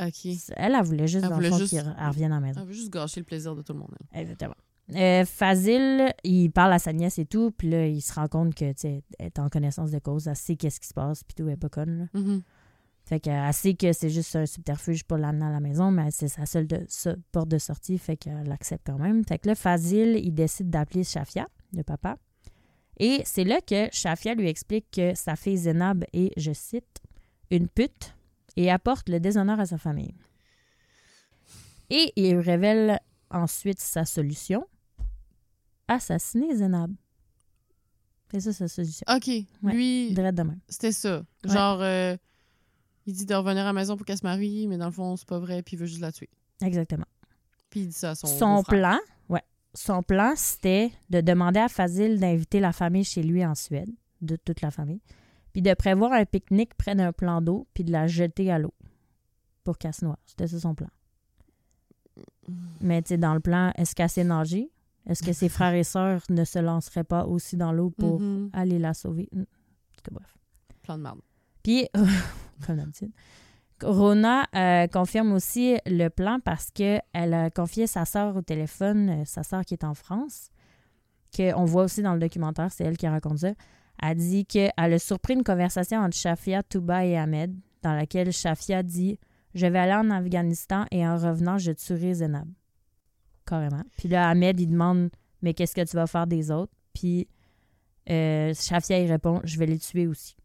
OK. Elle, elle voulait juste, Elle dans voulait le fond, juste- qu'il revienne à la maison. Elle veut juste gâcher le plaisir de tout le monde. Exactement. Euh, Fazil, il parle à sa nièce et tout, puis là, il se rend compte que, tu est en connaissance de cause, elle sait qu'est-ce qui se passe, puis tout, elle est pas conne, là. Mhm. Fait qu'elle sait que c'est juste un subterfuge pour l'amener à la maison, mais c'est sa seule de- so- porte de sortie, fait qu'elle l'accepte quand même. Fait que là, Fazil, il décide d'appeler Shafia, le papa. Et c'est là que Shafia lui explique que sa fille Zénab est, je cite, une pute et apporte le déshonneur à sa famille. Et il révèle ensuite sa solution assassiner Zénab. C'est ça sa solution. OK. Lui, Direct de même. c'était ça. Genre, euh, il dit de revenir à la maison pour qu'elle se marie, mais dans le fond, c'est pas vrai, puis il veut juste la tuer. Exactement. Puis il dit ça à son, Son plan, ouais. Son plan, c'était de demander à Fazil d'inviter la famille chez lui en Suède, de toute la famille, puis de prévoir un pique-nique près d'un plan d'eau, puis de la jeter à l'eau pour qu'elle se noie. C'était ça son plan. Mais tu sais, dans le plan, est-ce qu'elle sait nager? Est-ce que ses frères et sœurs ne se lanceraient pas aussi dans l'eau pour Mhm. aller la sauver? Hmm. En tout cas, bref. Plan de merde. Puis, *laughs* comme d'habitude, Rona euh, confirme aussi le plan parce qu'elle a confié sa sœur au téléphone, euh, sa sœur qui est en France, qu'on voit aussi dans le documentaire, c'est elle qui raconte ça. Elle dit qu'elle a surpris une conversation entre Shafia, Touba et Ahmed, dans laquelle Shafia dit Je vais aller en Afghanistan et en revenant, je tuerai Zenab. Carrément. Puis là, Ahmed, il demande Mais qu'est-ce que tu vas faire des autres? Puis euh, Shafia, il répond Je vais les tuer aussi.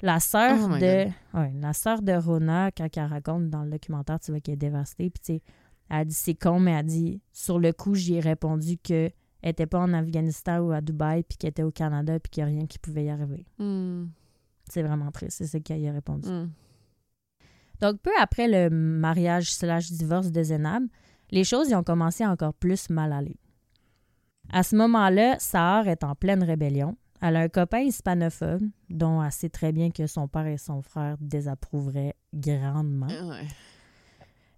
La sœur Oh de ouais, la sœur de Rona, quand elle raconte dans le documentaire, tu vois qu'elle est dévastée. Puis tu sais, elle dit c'est con, mais elle dit sur le coup, j'y ai répondu que elle était pas en Afghanistan ou à Dubaï, puis qu'elle était au Canada, puis qu'il n'y a rien qui pouvait y arriver. Hmm. C'est vraiment triste, c'est ce qu'elle y a répondu. Hmm. Donc, peu après le mariage slash divorce de Zénab, les choses y ont commencé à encore plus mal aller. À ce moment-là, Sahar est en pleine rébellion. Elle a un copain hispanophobe dont elle sait très bien que son père et son frère désapprouveraient grandement. Ouais.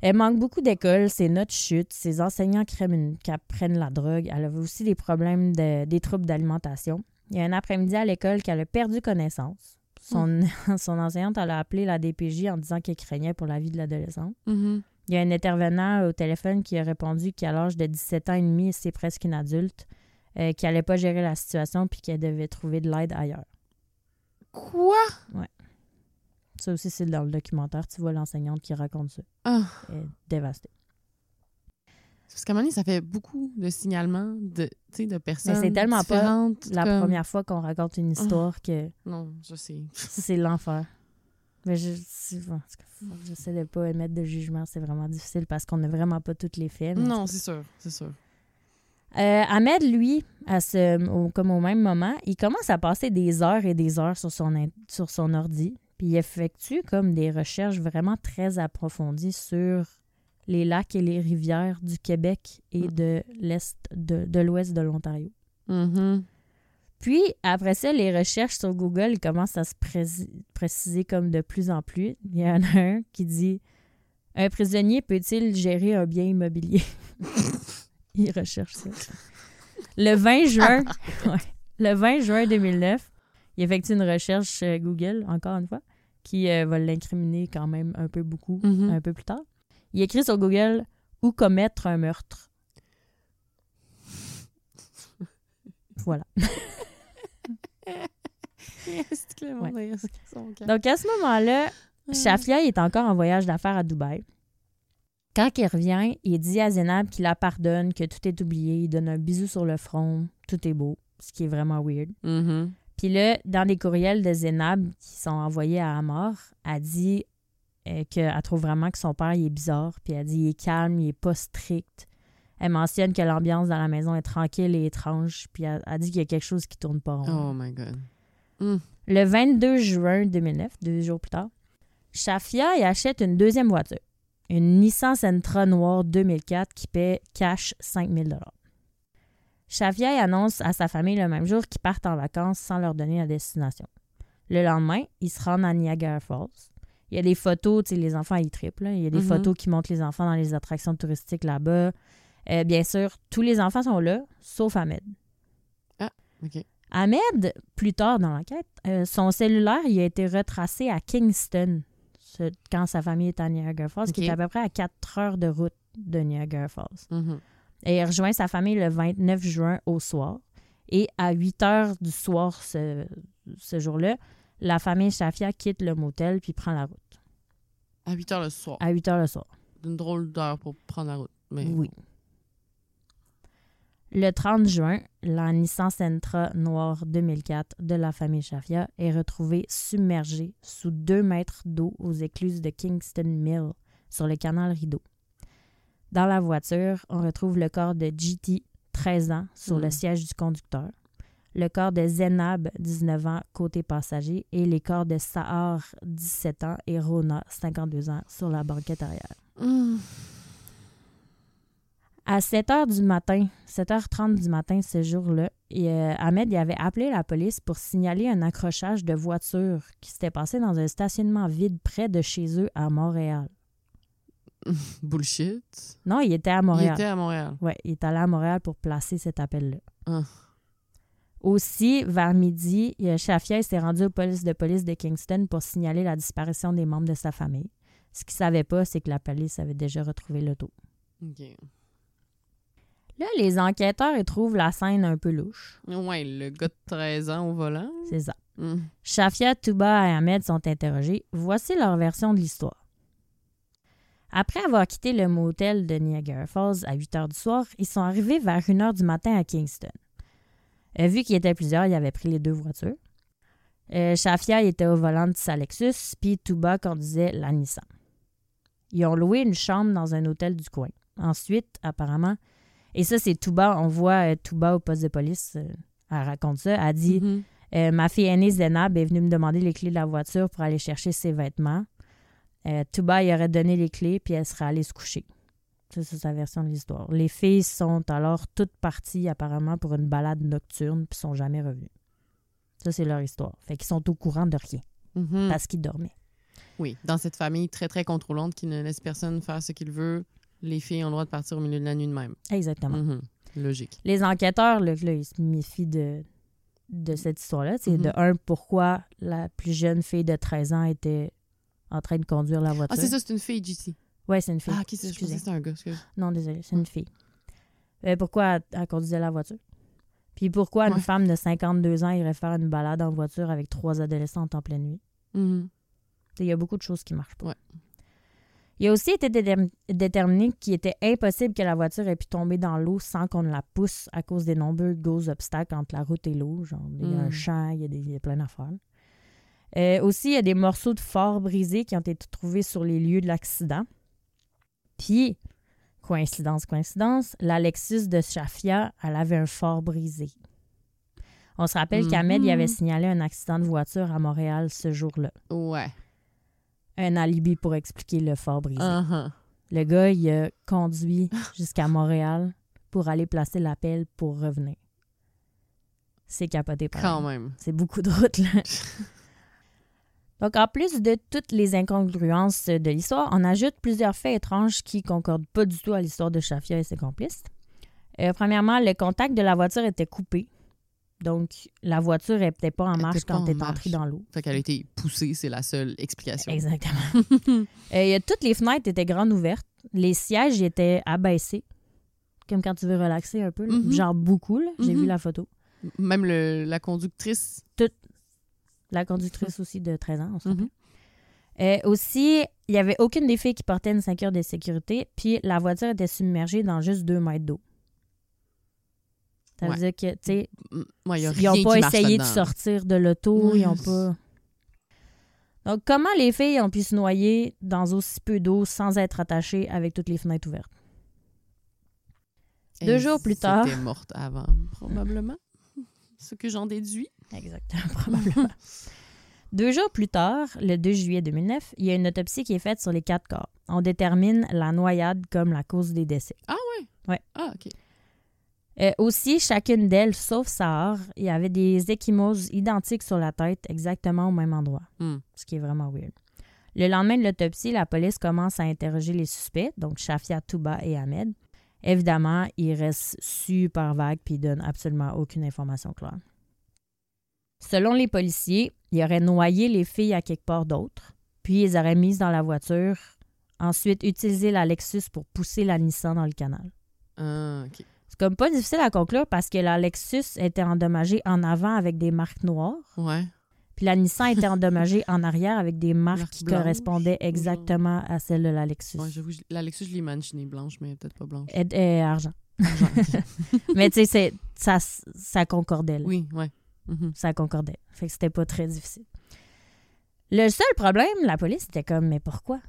Elle manque beaucoup d'école, ses notes chutent, ses enseignants une- qu'elle prenne la drogue. Elle avait aussi des problèmes, de, des troubles d'alimentation. Il y a un après-midi à l'école qu'elle a perdu connaissance. Son, *laughs* son enseignante, elle a appelé la DPJ en disant qu'elle craignait pour la vie de l'adolescente. Mhm. Il y a un intervenant au téléphone qui a répondu qu'à l'âge de 17 ans et demi, c'est presque une adulte, euh, qui n'allait pas gérer la situation puis qu'elle devait trouver de l'aide ailleurs. Quoi? Ça aussi, c'est dans le documentaire. Tu vois l'enseignante qui raconte ça. Ah. Elle est dévastée. Parce qu'à un moment donné, ça fait beaucoup de signalements de, de personnes c'est tellement pas. La comme- première fois qu'on raconte une histoire que Non, je sais. *laughs* c'est l'enfer. Mais je, bon, j'essaie de pas émettre de jugement. C'est vraiment difficile parce qu'on n'a vraiment pas tous les faits. Non, c'est sûr, c'est sûr. Euh, Ahmed, lui, à ce, au- comme au même moment, il commence à passer des heures et des heures sur son, sur son ordi. Puis il effectue comme des recherches vraiment très approfondies sur les lacs et les rivières du Québec et de l'est de, de l'ouest de l'Ontario. Mhm. Puis, après ça, les recherches sur Google commencent à se préciser comme de plus en plus. Il y en a un qui dit Un prisonnier peut-il gérer un bien immobilier *laughs* Il recherche ça. Le 20 juin, *laughs* ouais, le 20 juin 2009, il effectue une recherche euh, Google, encore une fois, qui euh, va l'incriminer quand même un peu beaucoup Mhm. un peu plus tard. Il écrit sur Google Où commettre un meurtre. Voilà. Ouais. Donc, à ce moment-là, Shafia est encore en voyage d'affaires à Dubaï. Quand il revient, il dit à Zénab qu'il la pardonne, que tout est oublié, il donne un bisou sur le front, tout est beau, ce qui est vraiment weird. Mhm. Puis là, dans des courriels de Zénab qui sont envoyés à Amor, elle dit euh, qu'elle trouve vraiment que son père il est bizarre, puis elle dit il est calme, il est pas strict. Elle mentionne que l'ambiance dans la maison est tranquille et étrange, puis elle, elle dit qu'il y a quelque chose qui tourne pas rond. Oh my God. Le 22 juin 2009, deux jours plus tard, Shafia y achète une deuxième voiture, une Nissan Sentra noire 2004 qui paie cash 5000 Shafia y annonce à sa famille le même jour qu'ils partent en vacances sans leur donner la destination. Le lendemain, ils se rendent à Niagara Falls. Il y a des photos, tu sais, les enfants, ils trippent. là. Il y a des Mhm. photos qui montrent les enfants dans les attractions touristiques là-bas. Euh, bien sûr, tous les enfants sont là, sauf Ahmed. OK. Ahmed, plus tard dans l'enquête, euh, son cellulaire il a été retracé à Kingston ce- quand sa famille est à Niagara Falls, qui est à peu près à 4 heures de route de Niagara Falls. Mhm. Et il rejoint sa famille le 29 juin au soir. Et à 8 heures du soir ce, ce jour-là, la famille Shafia quitte le motel puis prend la route. À 8 heures le soir. À 8 heures le soir. Une drôle d'heure pour prendre la route. Mais Oui. Le 30 juin, la Nissan Sentra noire 2004 de la famille Shafia est retrouvée submergée sous 2 mètres d'eau aux écluses de Kingston Mill sur le canal Rideau. Dans la voiture, on retrouve le corps de GT, 13 ans, sur le Mm. siège du conducteur, le corps de Zenab, 19 ans, côté passager, et les corps de Sahar, 17 ans, et Rona, 52 ans, sur la banquette arrière. Hum. À 7 h du matin, 7h30 du matin ce jour-là, euh, Ahmed il avait appelé la police pour signaler un accrochage de voiture qui s'était passé dans un stationnement vide près de chez eux à Montréal. *laughs* Bullshit. Non, il était à Il Montréal. était à Montréal. Ouais, il est allé à Montréal pour placer cet appel-là. Ah. Aussi, vers midi, a Shafia s'est rendu au police de police de Kingston pour signaler la disparition des membres de sa famille. Ce qu'il savait pas, c'est que la police avait déjà retrouvé l'auto. OK. Là, les enquêteurs ils trouvent la scène un peu louche. Ouais, le gars de 13 ans au volant. C'est ça. Hum. Shafia, Touba et Ahmed sont interrogés. Voici leur version de l'histoire. Après avoir quitté le motel de Niagara Falls à 8 heures du soir, ils sont arrivés vers 1 heure du matin à Kingston. Euh, vu qu'ils étaient plusieurs, ils avaient pris les deux voitures. Euh, Shafia était au volant de sa Lexus, puis Touba conduisait la Nissan. Ils ont loué une chambre dans un hôtel du coin. Ensuite, apparemment, et ça, c'est Touba, on voit euh, Touba au poste de police, euh, elle raconte ça, elle dit Mhm. euh, ma fille aînée, Zenab, est venue me demander les clés de la voiture pour aller chercher ses vêtements. Touba y aurait donné les clés, puis elle serait allée se coucher. Ça, c'est sa version de l'histoire. Les filles sont alors toutes parties, apparemment, pour une balade nocturne, puis sont jamais revenues. Ça, c'est leur histoire. Fait qu'ils sont au courant de rien, Mhm. parce qu'ils dormaient. Oui, dans cette famille très, très contrôlante qui ne laisse personne faire ce qu'il veut, les filles ont le droit de partir au milieu de la nuit de même. Exactement. Mhm. Logique. Les enquêteurs, là, là, ils se méfient de, de cette histoire-là. C'est de Mhm. un, pourquoi la plus jeune fille de 13 ans était en train de conduire la voiture. Ah, c'est ça, c'est une fille, GT. Ouais, c'est une fille. Ah, ok, c'est- je pensais que c'était un gars. excuse. Non, désolé, c'est une fille. Euh, pourquoi elle, elle conduisait la voiture? Puis pourquoi une femme de 52 ans irait faire une balade en voiture avec trois adolescentes en pleine nuit? Mhm. Il y a beaucoup de choses qui marchent pas. Ouais. Il a aussi été déterm- déterminé qu'il était impossible que la voiture ait pu tomber dans l'eau sans qu'on ne la pousse à cause des nombreux gros obstacles entre la route et l'eau. Genre, il y a un Mm. champ, il y a, des, il y a plein d'affaires. Euh, aussi, il y a des morceaux de phare brisés qui ont été trouvés sur les lieux de l'accident. Puis, coïncidence, coïncidence, la Lexus de Shafia, elle avait un phare brisé. On se rappelle qu'Ahmed y avait Mhm. signalé un accident de voiture à Montréal ce jour-là Ouais. un alibi pour expliquer le fort brisé. Uh-huh. Le gars, il a conduit jusqu'à Montréal pour aller placer l'appel pour revenir. C'est capoté par Quand même. C'est beaucoup de route, là. *laughs* Donc, en plus de toutes les incongruences de l'histoire, on ajoute plusieurs faits étranges qui concordent pas du tout à l'histoire de Shafia et ses complices. Euh, premièrement, le contact de la voiture était coupé. Donc, la voiture n'était pas en Elle marche quand en tu es marche. entré dans l'eau. Fait qu'elle a été poussée, c'est la seule explication. Exactement. *laughs* Euh, toutes les fenêtres étaient grandes ouvertes. Les sièges étaient abaissés. Comme quand tu veux relaxer un peu. là. Mhm. Genre beaucoup. là. J'ai Mhm. vu la photo. Même le, la conductrice. La conductrice aussi de 13 ans, on se Mhm. rappelle. Euh, aussi, il n'y avait aucune des filles qui portait une ceinture de sécurité. Puis la voiture était submergée dans juste deux mètres d'eau. Ça veut Ouais. dire que, tu sais, ouais, ils n'ont pas essayé de sortir de l'auto, ils n'ont pas. Donc, comment les filles ont pu se noyer dans aussi peu d'eau sans être attachées avec toutes les fenêtres ouvertes? Deux jours plus tard. étaient mortes avant, probablement. Ce que j'en déduis. Exactement, *laughs* probablement. Deux jours plus tard, le 2 juillet 2009, il y a une autopsie qui est faite sur les quatre corps. On détermine la noyade comme la cause des décès. Ah ouais? Ouais. Ah, OK. Euh, aussi, chacune d'elles, sauf Sahar, il y avait des échymoses identiques sur la tête, exactement au même endroit. Hmm. ce qui est vraiment weird. Le lendemain de l'autopsie, la police commence à interroger les suspects, donc Shafia, Touba et Ahmed. Évidemment, ils restent super vagues puis ils donnent absolument aucune information claire. Selon les policiers, ils auraient noyé les filles à quelque part d'autre, puis ils auraient mises dans la voiture, ensuite utilisé la Lexus pour pousser la Nissan dans le canal. Ah, OK. C'est comme pas difficile à conclure parce que la Lexus était endommagée en avant avec des marques noires, Ouais. Puis la Nissan était endommagée en arrière avec des marques qui correspondaient exactement à celles de la Lexus. Ouais, j'avoue, je- la Lexus, je l'ai imaginée blanche, mais peut-être pas blanche. Et, et argent. *laughs* Mais tu sais, ça, ça concordait. là. oui, ouais. Mhm. Ça concordait. Fait que c'était pas très difficile. Le seul problème, la police, c'était comme, mais pourquoi?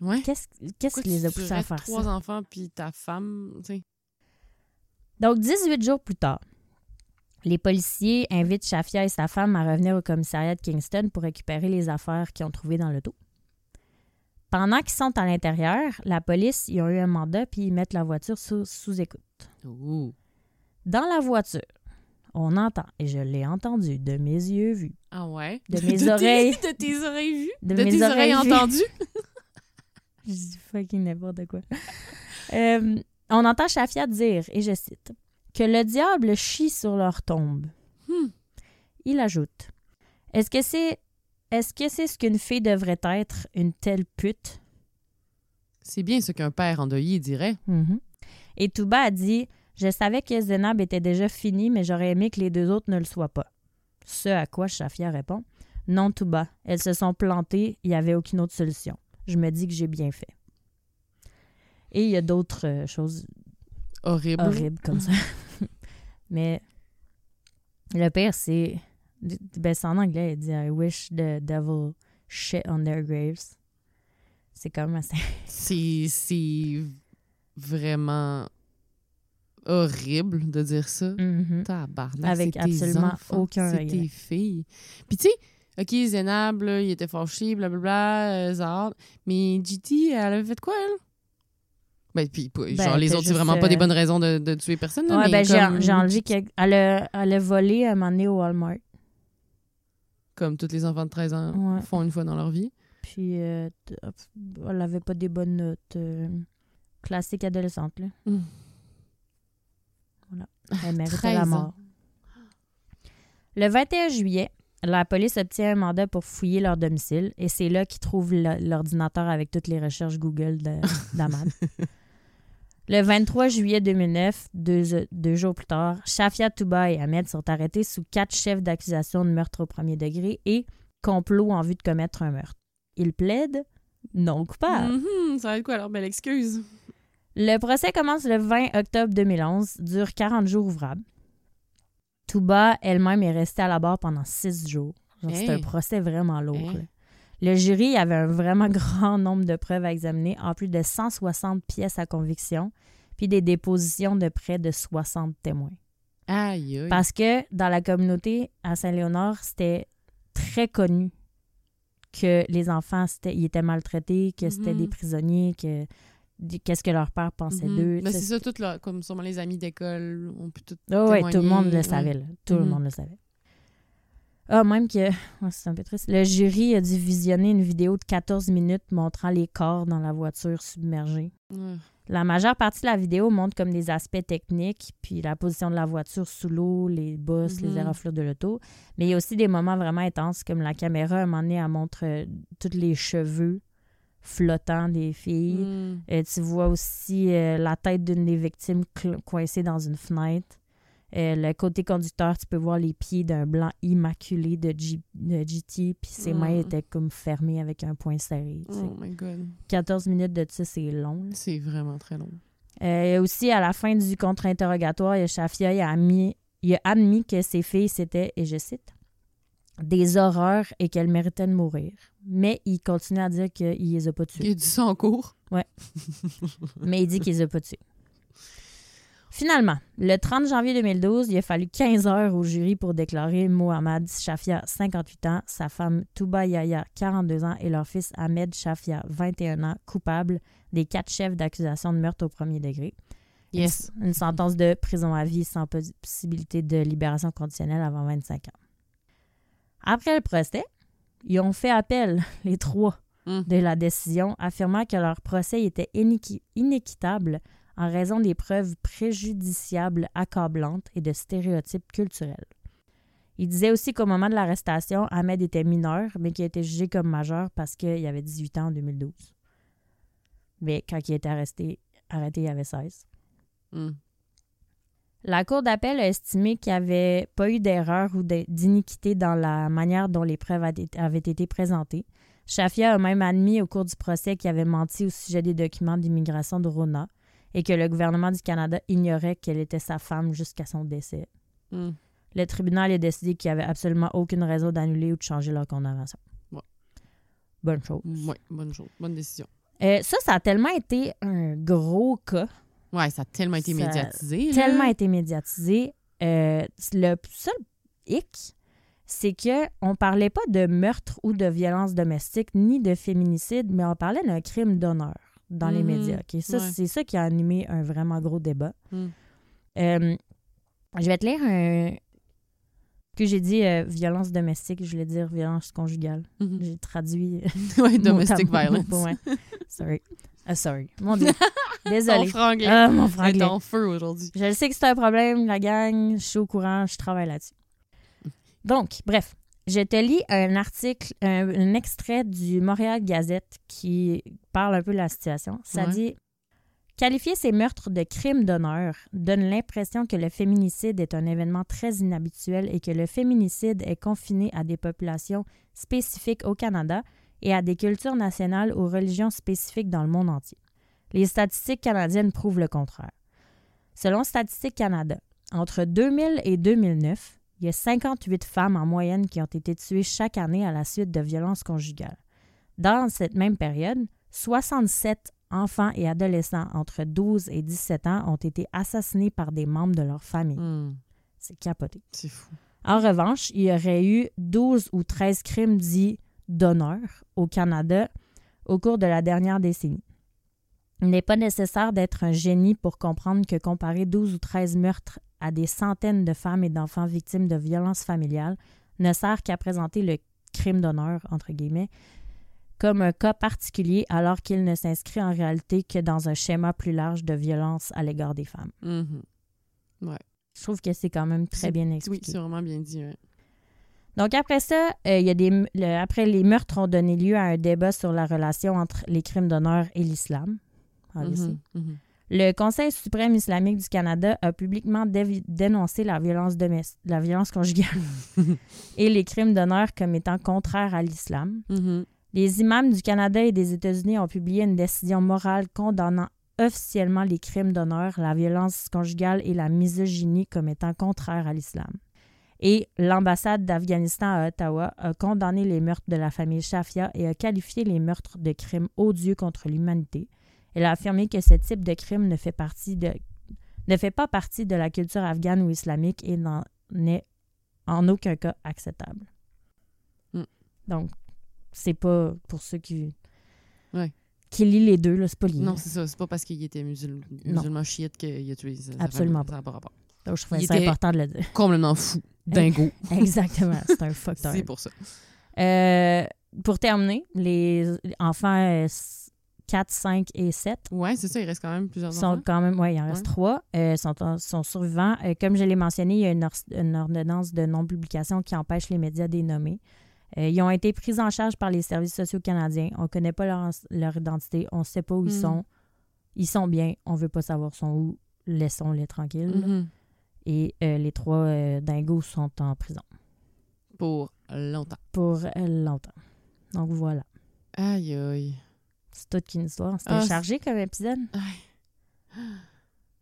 Ouais. Qu'est-ce Pourquoi qui les a poussés à faire trois ça? enfants puis ta femme, tu sais? Donc, 18 jours plus tard, les policiers invitent Shafia et sa femme à revenir au commissariat de Kingston pour récupérer les affaires qu'ils ont trouvées dans l'auto. Pendant qu'ils sont à l'intérieur, la police, ils ont eu un mandat puis ils mettent la voiture sous, sous écoute. Dans la voiture, on entend, et je l'ai entendu de mes yeux vus, Ah ouais? De *laughs* mes oreilles. De tes oreilles vues? De De, mes tes oreilles, entendues? *laughs* *laughs* Je dis fucking n'importe quoi. Euh, on entend Shafia dire, et je cite, que le diable chie sur leur tombe. Hmm. Il ajoute Est-ce que c'est est-ce que c'est ce qu'une fille devrait être, une telle pute? C'est bien ce qu'un père endeuillé dirait. Mhm. Et Touba a dit Je savais que Zénab était déjà fini, mais j'aurais aimé que les deux autres ne le soient pas. Ce à quoi Shafia répond Non, Touba, elles se sont plantées, il n'y avait aucune autre solution. Je me dis que j'ai bien fait. Et il y a d'autres euh, choses Horrible. horribles comme ça. *laughs* mais le pire, c'est. Ben, c'est en anglais, il dit I wish the devil shit on their graves. C'est comme assez. *laughs* C'est c'est vraiment horrible de dire ça. Mhm. Tabarnak, Avec c'est absolument enfants, aucun C'est regret. tes filles. Puis tu sais, OK, Zénab, là, il était fâché, blablabla, euh, Zahar, mais GT, elle avait fait quoi, elle? Ben, puis, Ben, genre, les t'as autres, c'est vraiment pas des euh, bonnes raisons de, de tuer personne. Ouais, mais ben, j'ai comme, j'ai enlevé qu'elle elle a, elle a volé un moment donné au Walmart. Comme tous les enfants de 13 ans Ouais. font une fois dans leur vie. Puis euh, elle avait pas des bonnes notes. euh, classique adolescente, là. Mm. Voilà. Elle méritait 13 la mort. Le 21 juillet, la police obtient un mandat pour fouiller leur domicile et c'est là qu'ils trouvent l'ordinateur avec toutes les recherches Google d'Amad. *laughs* le 23 juillet 2009, deux, deux jours plus tard, Shafia Touba et Ahmed sont arrêtés sous quatre chefs d'accusation de meurtre au premier degré et complot en vue de commettre un meurtre. Ils plaident non coupable. Mhm, ça va être quoi alors? Belle excuse. Le procès commence le 20 octobre 2011, dure 40 jours ouvrables. Touba elle-même est restée à la barre pendant six jours. C'est un procès vraiment lourd. Hey. Le jury avait un vraiment *laughs* grand nombre de preuves à examiner, en plus de 160 pièces à conviction, puis des dépositions de près de 60 témoins. Aïe, aïe. Parce que dans la communauté à Saint-Léonard, c'était très connu que les enfants c'était, ils étaient maltraités, que c'était Mhm. des prisonniers, que qu'est-ce que leur père pensait Mhm. d'eux. Ben, Ça, c'est ça, tout là, comme sûrement les amis d'école ont pu tout. Ah ouais, tout le monde le savait. là. Tout le Mhm. monde le savait. Ah, même que. *laughs* c'est un peu triste. Le jury a dû visionner une vidéo de 14 minutes montrant les corps dans la voiture submergée. La majeure partie de la vidéo montre comme des aspects techniques, puis la position de la voiture sous l'eau, les bosses, les Mhm. aéroflots de l'auto. Mais il y a aussi des moments vraiment intenses, comme la caméra, à un moment donné, elle montre euh, tous les cheveux flottants des filles. Mm. Euh, tu vois aussi euh, la tête d'une des victimes coincée dans une fenêtre. Euh, le côté conducteur, tu peux voir les pieds d'un blanc immaculé de, G- de GT, puis ses mains Mm. étaient comme fermées avec un poing serré. tu sais. Oh my god. 14 minutes de ça, c'est long. C'est vraiment très long. Euh, aussi, à la fin du contre-interrogatoire, Shafia, il a, admis, il a admis que ses filles, c'était, et je cite, des horreurs et qu'elles méritaient de mourir. Mais il continue à dire qu'il les a pas tuées. Il a du sang en cours. *laughs* mais il dit qu'il les a pas tués. Finalement, le 30 janvier 2012, il a fallu 15 heures au jury pour déclarer Mohamed Shafia, 58 ans, sa femme Touba Yaya, 42 ans, et leur fils Ahmed Shafia, 21 ans, coupables des quatre chefs d'accusation de meurtre au premier degré. Yes. Une, une sentence de prison à vie sans possibilité de libération conditionnelle avant 25 ans. Après le procès, ils ont fait appel, *laughs* les trois, Mm. de la décision, affirmant que leur procès était inéqui- inéquitable en raison des preuves préjudiciables, accablantes et de stéréotypes culturels. Il disait aussi qu'au moment de l'arrestation, Ahmed était mineur, mais qu'il a été jugé comme majeur parce qu'il avait 18 ans en 2012. Mais quand il a été arresté, arrêté, il avait 16. Mm. La Cour d'appel a estimé qu'il n'y avait pas eu d'erreur ou d'iniquité dans la manière dont les preuves avaient été présentées. Shafia a même admis au cours du procès qu'il avait menti au sujet des documents d'immigration de Rona et que le gouvernement du Canada ignorait qu'elle était sa femme jusqu'à son décès. Mm. Le tribunal a décidé qu'il n'y avait absolument aucune raison d'annuler ou de changer leur condamnation. Ouais. Bonne chose. Ouais, bonne chose. Bonne décision. Euh, ça, ça a tellement été un gros cas Ouais, ça a tellement été Ça- médiatisé. là. tellement été médiatisé. Euh, le seul hic, c'est que on parlait pas de meurtre ou de violence domestique ni de féminicide, mais on parlait d'un crime d'honneur dans les Mhm. médias. ok? Ça, Ouais. C'est ça qui a animé un vraiment gros débat. Mm. Euh, je vais te lire un... Que j'ai dit euh, violence domestique, je voulais dire violence conjugale. Mhm. J'ai traduit. *laughs* ouais, mot domestic à mot, violence. ouais. Sorry. Ah, sorry. Mon Dieu. *laughs* Désolée. franglais. Ah, mon Elle est franglais. en feu aujourd'hui. Je sais que c'est un problème, la gang. Je suis au courant, je travaille là-dessus. Donc, bref, je te lis un article, un, un extrait du Montréal Gazette qui parle un peu de la situation. Ça Ouais. dit Qualifier ces meurtres de crimes d'honneur donne l'impression que le féminicide est un événement très inhabituel et que le féminicide est confiné à des populations spécifiques au Canada et à des cultures nationales ou religions spécifiques dans le monde entier. Les statistiques canadiennes prouvent le contraire. Selon Statistique Canada, entre 2000 et 2009, il y a 58 femmes en moyenne qui ont été tuées chaque année à la suite de violences conjugales. Dans cette même période, 67 enfants et adolescents entre 12 et 17 ans ont été assassinés par des membres de leur famille. Mm. C'est capoté. C'est fou. En revanche, il y aurait eu 12 ou 13 crimes dits d'honneur au Canada au cours de la dernière décennie. Il n'est pas nécessaire d'être un génie pour comprendre que comparer 12 ou 13 meurtres à des centaines de femmes et d'enfants victimes de violences familiales ne sert qu'à présenter le crime d'honneur, entre guillemets, comme un cas particulier alors qu'il ne s'inscrit en réalité que dans un schéma plus large de violence à l'égard des femmes. Mhm. Je trouve que c'est quand même très bien Oui, expliqué. c'est vraiment bien dit. ouais. Donc après ça, euh, il y a des, le- après les meurtres ont donné lieu à un débat sur la relation entre les crimes d'honneur et l'islam. Le Conseil suprême islamique du Canada a publiquement dénoncé la violence, domest- la violence conjugale *laughs* et les crimes d'honneur comme étant contraires à l'islam. Mhm. Les imams du Canada et des États-Unis ont publié une décision morale condamnant officiellement les crimes d'honneur, la violence conjugale et la misogynie comme étant contraires à l'islam. Et l'ambassade d'Afghanistan à Ottawa a condamné les meurtres de la famille Shafia et a qualifié les meurtres de crimes odieux contre l'humanité. Elle a affirmé que ce type de crime ne fait, partie de, ne fait pas partie de la culture afghane ou islamique et n'en est en aucun cas acceptable. Mm. Donc, c'est pas pour ceux qui, Ouais. qui lisent les deux, là, c'est pas lié. Non, c'est ça. C'est pas parce qu'il était musul- Non. musulman chiite qu'il a tué Absolument. Ça n'a pas rapport. Donc, je trouvais ça important de le dire. Complètement fou. *laughs* Dingo. *laughs* Exactement, c'est un fuck *laughs* C'est pour ça. Euh, pour terminer, les enfants euh, 4, 5 et 7 Ouais, c'est ça. Il reste quand même plusieurs sont enfants. quand même, ouais, il en reste trois, euh, sont, sont survivants. Euh, comme je l'ai mentionné, il y a une, or- une ordonnance de non-publication qui empêche les médias de les nommer. Euh, ils ont été pris en charge par les services sociaux canadiens. On ne connaît pas leur, leur identité. On ne sait pas où ils Mm. sont. Ils sont bien. On ne veut pas savoir sont où. Laissons-les tranquilles. Mhm. Et euh, les trois dingos sont en prison Pour longtemps. pour longtemps. Donc voilà. Aïe, aïe. C'est toute qu'une histoire. C'était Ah, chargé comme épisode. Ouais, *gasps*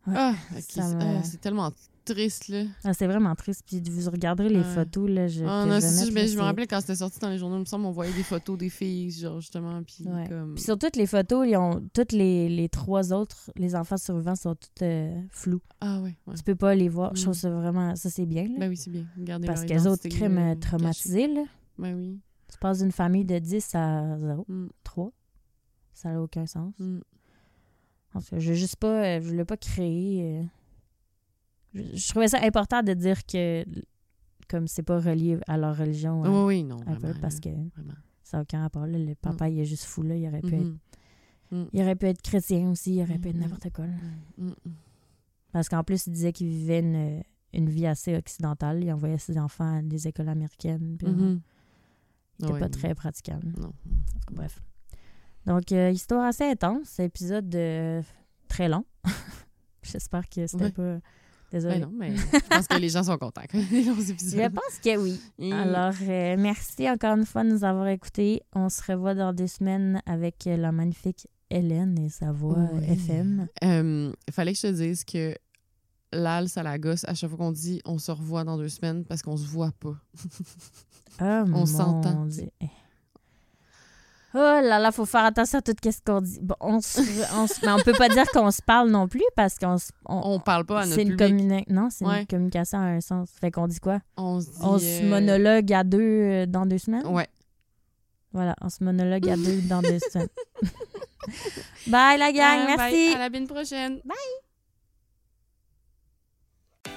Ah, me- ah, c'est tellement triste, là. Ah, c'est vraiment triste. Puis vous regarderez les Ouais. photos. Là, je, Ah, non, je mais je me rappelais quand c'était sorti dans les journaux, il me semble, on voyait des photos des filles, genre, justement, puis Ouais. comme... Puis sur toutes les photos, ils ont, toutes les, les trois autres, les enfants survivants sont tous euh, flous. Ah ouais, ouais. Tu peux pas les voir. Je Mm. trouve ça vraiment... Ça, c'est bien. là. Ben oui, c'est bien. Parce leur que les autres crimes euh, traumatisés, là. Ben oui. tu passes d'une famille de 10 à 0, Mm, 3. Ça n'a aucun sens. mm. En tout cas, je juste pas... euh, je voulais pas créer... euh, Je, je trouvais ça important de dire que comme c'est pas relié à leur religion, euh, oui, non, un peu, parce que Vraiment. Ça n'a aucun rapport. Là. Le papa, il est juste fou. Là. Il, aurait pu être, Mhm. Mm. il aurait pu être chrétien aussi. Il aurait pu être Mhm. n'importe quoi. là. Mm, mm. Parce qu'en plus, il disait qu'il vivait une, une vie assez occidentale. Il envoyait ses enfants à des écoles américaines. puis, euh. Il n'était Ouais, pas très praticable. Non. Bref. Donc, euh, histoire assez intense. Épisode euh, très long. *laughs* J'espère que c'était Ouais. pas... Désolée. Ouais, non, mais je pense que les gens sont contents il des longs épisodes. Je pense que oui. Alors, euh, merci encore une fois de nous avoir écoutés. On se revoit dans deux semaines avec euh, la magnifique Hélène et sa voix Oui. FM. Euh, fallait que je te dise que l'al, ça la gosse à chaque fois qu'on dit on se revoit dans deux semaines parce qu'on se voit pas. Oh, *laughs* mon s'entend. Oh là là, faut faire attention à tout ce qu'on dit. Bon, on se, *laughs* on se- mais on peut pas dire qu'on se parle non plus parce qu'on se- on- On parle pas à notre c'est une public. non, c'est Ouais. une communication à un sens. Fait qu'on dit quoi? On se dit. On se euh, monologue à deux euh, dans deux semaines? Ouais. Voilà, on se monologue à deux *laughs* dans deux semaines. *laughs* Bye la gang, bye. merci. À la prochaine.